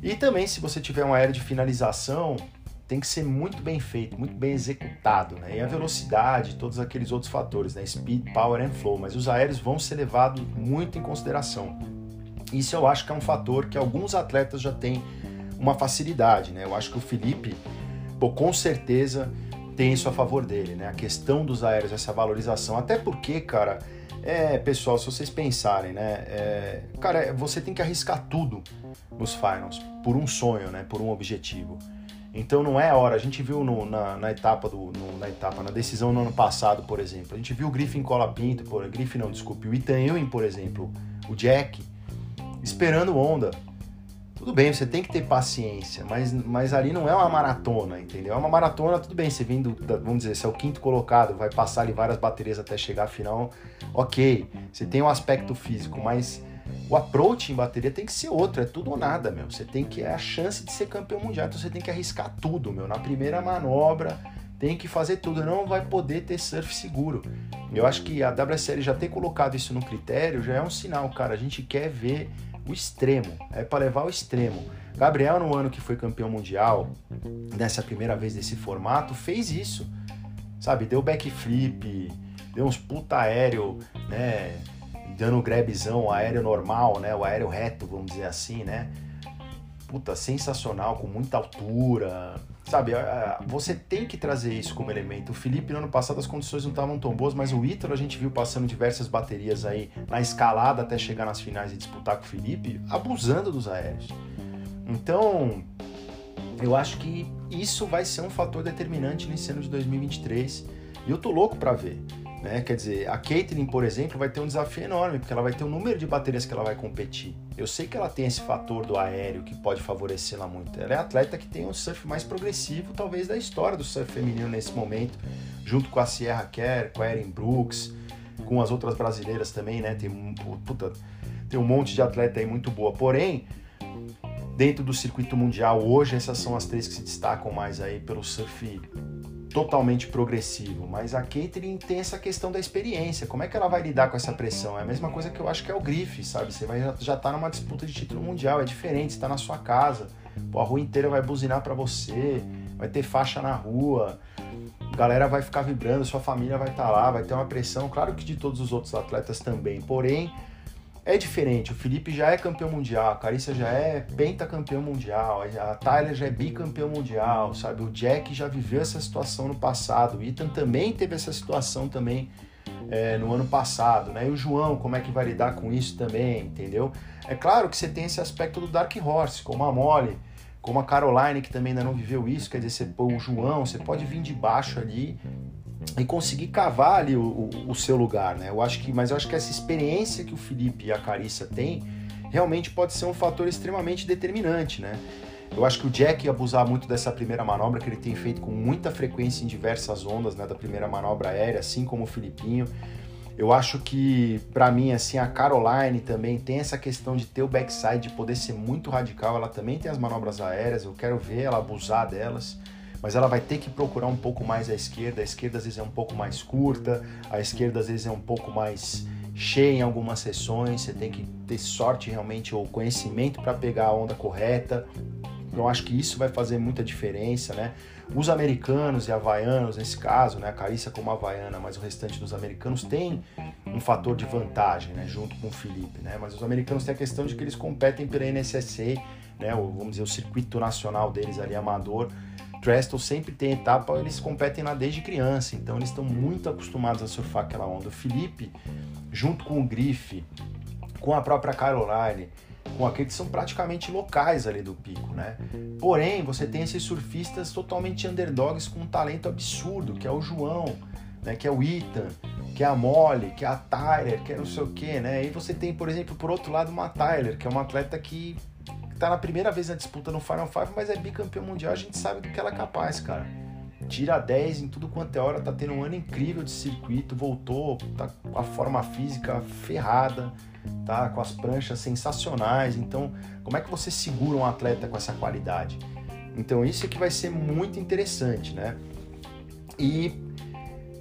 E também, se você tiver um aéreo de finalização, tem que ser muito bem feito, muito bem executado, né? E a velocidade, todos aqueles outros fatores, né? Speed, power and flow. Mas os aéreos vão ser levados muito em consideração. Isso eu acho que é um fator que alguns atletas já têm uma facilidade, né? Eu acho que o Felipe, pô, com certeza tem isso a favor dele, né? A questão dos aéreos, essa valorização. Até porque, cara, é, pessoal, se vocês pensarem, né? É, cara, você tem que arriscar tudo nos finals por um sonho, né? Por um objetivo. Então não é hora. A gente viu no, na, na, etapa do, no, na etapa, na decisão no ano passado, por exemplo. A gente viu o Griffin Cola Pinto, por, Griffin não, desculpe, o Ethan Ewing, por exemplo, o Jack esperando onda. Tudo bem, você tem que ter paciência, mas, mas ali não é uma maratona, entendeu? É uma maratona, tudo bem, você vem do, vamos dizer, você é o quinto colocado, vai passar ali várias baterias até chegar à final, ok, você tem um aspecto físico, mas o approach em bateria tem que ser outro, é tudo ou nada, meu. Você tem que, é a chance de ser campeão mundial, então você tem que arriscar tudo, meu. Na primeira manobra, tem que fazer tudo, não vai poder ter surf seguro. Eu acho que a WSL já ter colocado isso no critério já é um sinal, cara. A gente quer ver o extremo, é para levar o extremo. Gabriel, no ano que foi campeão mundial, nessa primeira vez desse formato, fez isso, sabe? Deu backflip, deu uns puta aéreo, né? Dando grabzão, aéreo normal, né? O aéreo reto, vamos dizer assim, né? Puta, sensacional, com muita altura, Sabe, você tem que trazer isso como elemento. O Felipe, no ano passado, as condições não estavam tão boas, mas o Ítalo a gente viu passando diversas baterias aí na escalada até chegar nas finais e disputar com o Felipe, abusando dos aéreos. Então, eu acho que isso vai ser um fator determinante nesse ano de 2023 e eu tô louco para ver. Né? Quer dizer, a Caitlyn, por exemplo, vai ter um desafio enorme, porque ela vai ter um número de baterias que ela vai competir. Eu sei que ela tem esse fator do aéreo que pode favorecê-la muito. Ela é a atleta que tem um surf mais progressivo, talvez, da história do surf feminino nesse momento, junto com a Sierra Kerr, com a Erin Brooks, com as outras brasileiras também, né? Tem, puta, tem um monte de atleta aí muito boa. Porém, dentro do circuito mundial, hoje essas são as três que se destacam mais aí pelo surf totalmente progressivo, mas a Catherine tem essa questão da experiência. Como é que ela vai lidar com essa pressão? É a mesma coisa que eu acho que é o Grife, sabe? Você vai já tá numa disputa de título mundial, é diferente, você tá na sua casa. Pô, a rua inteira vai buzinar para você, vai ter faixa na rua, galera vai ficar vibrando, sua família vai estar tá lá, vai ter uma pressão, claro que de todos os outros atletas também. Porém, é diferente. O Felipe já é campeão mundial, a Carissa já é pentacampeão mundial, a Tyler já é bicampeão mundial, sabe? O Jack já viveu essa situação no passado, o Ethan também teve essa situação também é, no ano passado, né? E o João, como é que vai lidar com isso também, entendeu? É claro que você tem esse aspecto do Dark Horse, como a Molly, como a Caroline, que também ainda não viveu isso, quer dizer, você, o João, você pode vir de baixo ali e conseguir cavar ali o, o, o, seu lugar, né? Eu acho que, mas eu acho que essa experiência que o Felipe e a Carissa têm realmente pode ser um fator extremamente determinante, né? Eu acho que o Jack ia abusar muito dessa primeira manobra que ele tem feito com muita frequência em diversas ondas, né, da primeira manobra aérea, assim como o Filipinho. Eu acho que, para mim, assim, a Caroline também tem essa questão de ter o backside, de poder ser muito radical. Ela também tem as manobras aéreas, eu quero ver ela abusar delas mas ela vai ter que procurar um pouco mais a esquerda. A esquerda às vezes é um pouco mais curta, a esquerda às vezes é um pouco mais cheia em algumas sessões. Você tem que ter sorte realmente ou conhecimento para pegar a onda correta. Então acho que isso vai fazer muita diferença, né? Os americanos e havaianos, nesse caso, né, a Carissa como havaiana, mas o restante dos americanos tem um fator de vantagem, né, junto com o Felipe, né? Mas os americanos têm a questão de que eles competem pela NSSA, né, o, vamos dizer, o circuito nacional deles ali amador, Trestle sempre tem etapa, eles competem lá desde criança, então eles estão muito acostumados a surfar aquela onda. O Felipe, junto com o Grife, com a própria Caroline, com aqueles que são praticamente locais ali do pico, né? Porém, você tem esses surfistas totalmente underdogs com um talento absurdo, que é o João, né? Que é o Ethan, que é a Molly, que é a Tyler, que é não sei o que, né? E você tem, por exemplo, por outro lado, uma Tyler, que é uma atleta que tá na primeira vez na disputa no Final Five, mas é bicampeão mundial, a gente sabe do que ela é capaz, cara. Tira 10 em tudo quanto é hora, tá tendo um ano incrível de circuito, voltou, tá com a forma física ferrada, tá com as pranchas sensacionais. Então, como é que você segura um atleta com essa qualidade? Então, isso é que vai ser muito interessante, né? E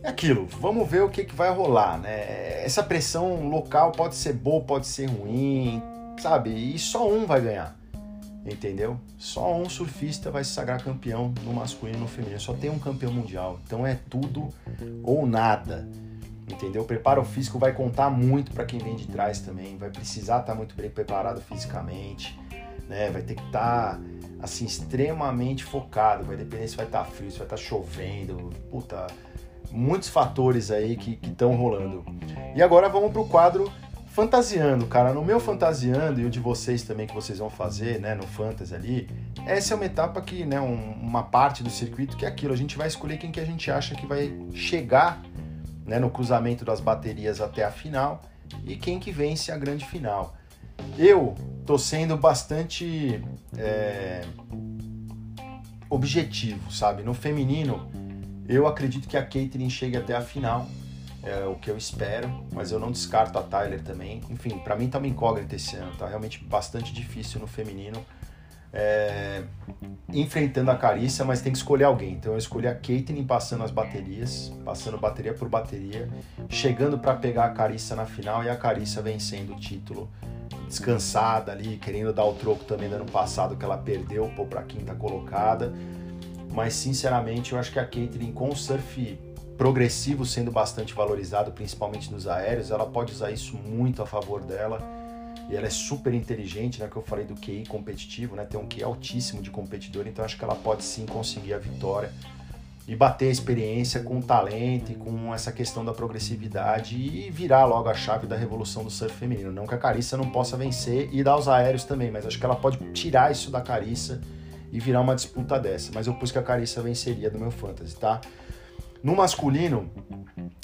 é aquilo, vamos ver o que, que vai rolar, né? Essa pressão local pode ser boa, pode ser ruim, sabe? E só um vai ganhar entendeu? Só um surfista vai se sagrar campeão no masculino e no feminino. Só tem um campeão mundial. Então é tudo ou nada. Entendeu? O preparo físico vai contar muito para quem vem de trás também. Vai precisar estar tá muito bem preparado fisicamente, né? Vai ter que estar tá, assim extremamente focado. Vai depender se vai estar tá frio, se vai estar chovendo. Puta, muitos fatores aí que estão rolando. E agora vamos pro quadro fantasiando, cara, no meu fantasiando e o de vocês também que vocês vão fazer, né, no fantasy ali, essa é uma etapa que, né, um, uma parte do circuito que é aquilo, a gente vai escolher quem que a gente acha que vai chegar, né, no cruzamento das baterias até a final e quem que vence a grande final. Eu tô sendo bastante é, objetivo, sabe? No feminino, eu acredito que a Caitlyn chegue até a final é o que eu espero, mas eu não descarto a Tyler também. Enfim, para mim tá uma incógnita esse ano, tá realmente bastante difícil no feminino. É, enfrentando a Carissa, mas tem que escolher alguém. Então eu escolhi a Caitlyn passando as baterias, passando bateria por bateria, chegando para pegar a Carissa na final e a Carissa vencendo o título, descansada ali, querendo dar o troco também do ano passado que ela perdeu, pô, para quinta colocada. Mas sinceramente eu acho que a Caitlyn com o surf progressivo sendo bastante valorizado, principalmente nos aéreos, ela pode usar isso muito a favor dela. E ela é super inteligente, né? Que eu falei do QI competitivo, né? Tem um QI altíssimo de competidor, então acho que ela pode sim conseguir a vitória e bater a experiência com o talento e com essa questão da progressividade e virar logo a chave da revolução do surf feminino. Não que a Carissa não possa vencer e dar os aéreos também, mas acho que ela pode tirar isso da Carissa e virar uma disputa dessa. Mas eu pus que a Carissa venceria do meu fantasy, tá? No masculino,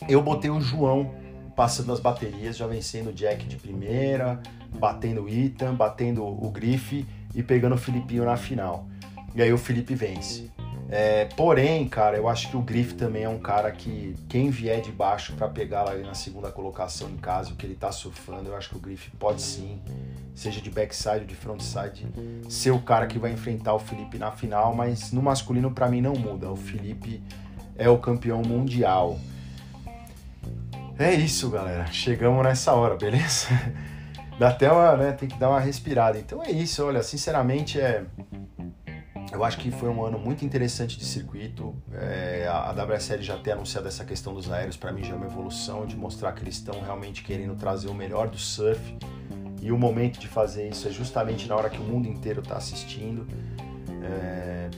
eu botei o João passando as baterias, já vencendo o Jack de primeira, batendo o Ethan, batendo o Grife e pegando o Filipinho na final. E aí o Felipe vence. É, porém, cara, eu acho que o Griff também é um cara que quem vier de baixo para pegar lá na segunda colocação em casa, o que ele tá surfando, eu acho que o Griff pode sim, seja de backside ou de frontside, ser o cara que vai enfrentar o Felipe na final, mas no masculino para mim não muda. O Felipe é o campeão mundial. É isso, galera. Chegamos nessa hora, beleza? Dá até uma, né, tem que dar uma respirada. Então é isso, olha, sinceramente é eu acho que foi um ano muito interessante de circuito. É, a WSL já ter anunciado essa questão dos aéreos, para mim já é uma evolução de mostrar que eles estão realmente querendo trazer o melhor do surf. E o momento de fazer isso é justamente na hora que o mundo inteiro está assistindo. É,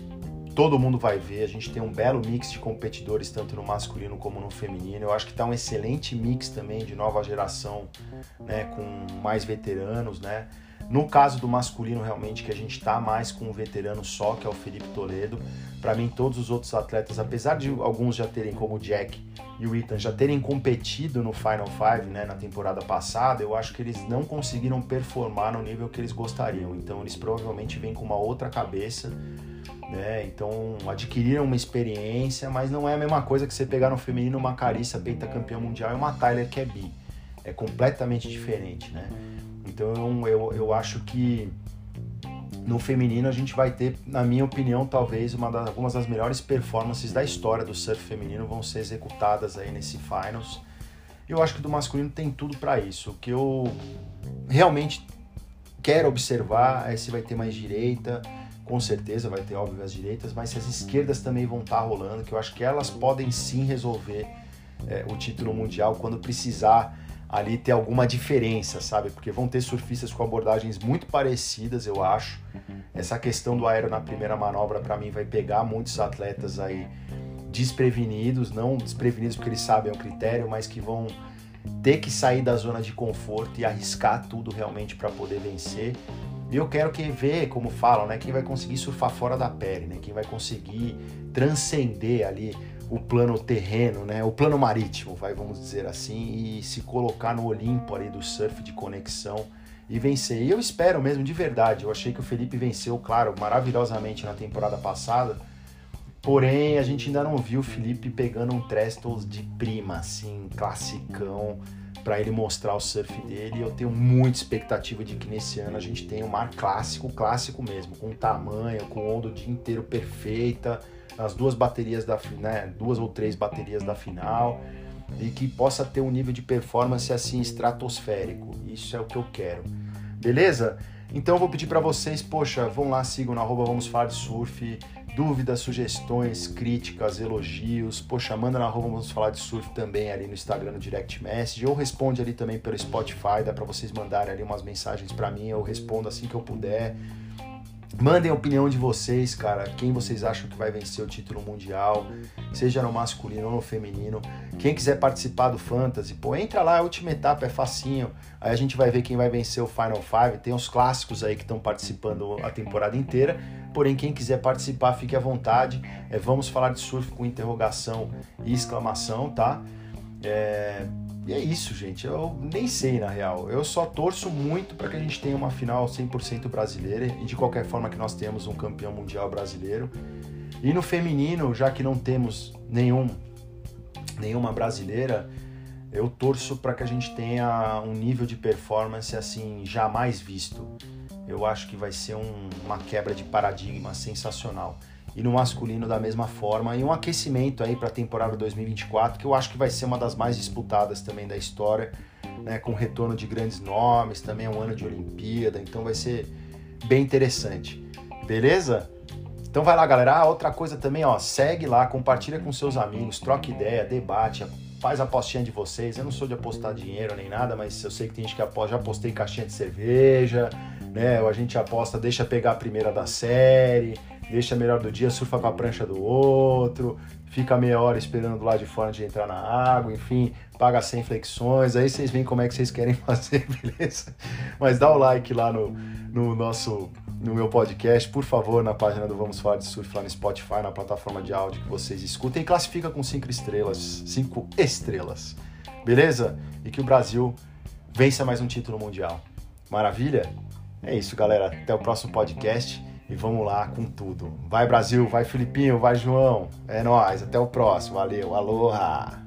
todo mundo vai ver. A gente tem um belo mix de competidores, tanto no masculino como no feminino. Eu acho que está um excelente mix também de nova geração, né, com mais veteranos, né. No caso do masculino, realmente, que a gente está mais com um veterano só, que é o Felipe Toledo. Para mim, todos os outros atletas, apesar de alguns já terem, como o Jack e o Ethan, já terem competido no Final Five né, na temporada passada, eu acho que eles não conseguiram performar no nível que eles gostariam. Então, eles provavelmente vêm com uma outra cabeça né? Então adquiriram uma experiência, mas não é a mesma coisa que você pegar no feminino uma Carissa campeã mundial e uma Tyler que é bi. É completamente diferente, né? Então eu, eu acho que no feminino a gente vai ter, na minha opinião, talvez uma das, algumas das melhores performances da história do surf feminino vão ser executadas aí nesse finals. Eu acho que do masculino tem tudo para isso. O que eu realmente quero observar é se vai ter mais direita, com certeza vai ter, óbvio, as direitas, mas se as esquerdas também vão estar tá rolando, que eu acho que elas podem sim resolver é, o título mundial quando precisar ali ter alguma diferença, sabe? Porque vão ter surfistas com abordagens muito parecidas, eu acho. Essa questão do aero na primeira manobra, para mim, vai pegar muitos atletas aí desprevenidos, não desprevenidos porque eles sabem o critério, mas que vão ter que sair da zona de conforto e arriscar tudo realmente para poder vencer. E eu quero quem vê, como falam, né, quem vai conseguir surfar fora da pele, né, quem vai conseguir transcender ali o plano terreno, né, o plano marítimo, vai, vamos dizer assim, e se colocar no Olimpo ali do surf de conexão e vencer. E eu espero mesmo de verdade. Eu achei que o Felipe venceu, claro, maravilhosamente na temporada passada Porém, a gente ainda não viu o Felipe pegando um Trestles de prima, assim, classicão, para ele mostrar o surf dele. Eu tenho muita expectativa de que nesse ano a gente tenha um mar clássico, clássico mesmo, com tamanho, com onda o dia inteiro perfeita, as duas baterias da né, duas ou três baterias da final e que possa ter um nível de performance assim estratosférico. Isso é o que eu quero. Beleza? Então eu vou pedir para vocês, poxa, vão lá, sigam na arroba Vamos Falar de Surf, dúvidas, sugestões, críticas, elogios, poxa, manda na arroba Vamos Falar de Surf também ali no Instagram, no Direct Message, ou responde ali também pelo Spotify, dá para vocês mandarem ali umas mensagens para mim, eu respondo assim que eu puder. Mandem a opinião de vocês, cara. Quem vocês acham que vai vencer o título mundial, seja no masculino ou no feminino. Quem quiser participar do Fantasy, pô, entra lá, a última etapa é facinho. Aí a gente vai ver quem vai vencer o Final Five. Tem os clássicos aí que estão participando a temporada inteira. Porém, quem quiser participar, fique à vontade. É, vamos falar de surf com interrogação e exclamação, tá? É, e é isso, gente. Eu nem sei, na real. Eu só torço muito para que a gente tenha uma final 100% brasileira e de qualquer forma que nós tenhamos um campeão mundial brasileiro. E no feminino, já que não temos nenhum nenhuma brasileira, eu torço para que a gente tenha um nível de performance assim jamais visto. Eu acho que vai ser um, uma quebra de paradigma sensacional e no masculino da mesma forma. E um aquecimento aí para a temporada 2024, que eu acho que vai ser uma das mais disputadas também da história, né, com retorno de grandes nomes, também é um ano de Olimpíada, então vai ser bem interessante. Beleza? Então vai lá, galera. Ah, outra coisa também, ó, segue lá, compartilha com seus amigos, troca ideia, debate, faz a apostinha de vocês. Eu não sou de apostar dinheiro nem nada, mas eu sei que tem gente que aposta, já apostei caixinha de cerveja, né? Ou a gente aposta, deixa pegar a primeira da série deixa melhor do dia, surfa com a prancha do outro, fica meia hora esperando do lado de fora de entrar na água, enfim, paga 100 flexões, aí vocês veem como é que vocês querem fazer, beleza? Mas dá o like lá no, no nosso no meu podcast, por favor, na página do Vamos Falar de Surf lá no Spotify, na plataforma de áudio que vocês escutem, e classifica com cinco estrelas, cinco estrelas, beleza? E que o Brasil vença mais um título mundial. Maravilha? É isso, galera. Até o próximo podcast e vamos lá com tudo. Vai Brasil, vai Filipinho, vai João. É nós, até o próximo. Valeu, aloha.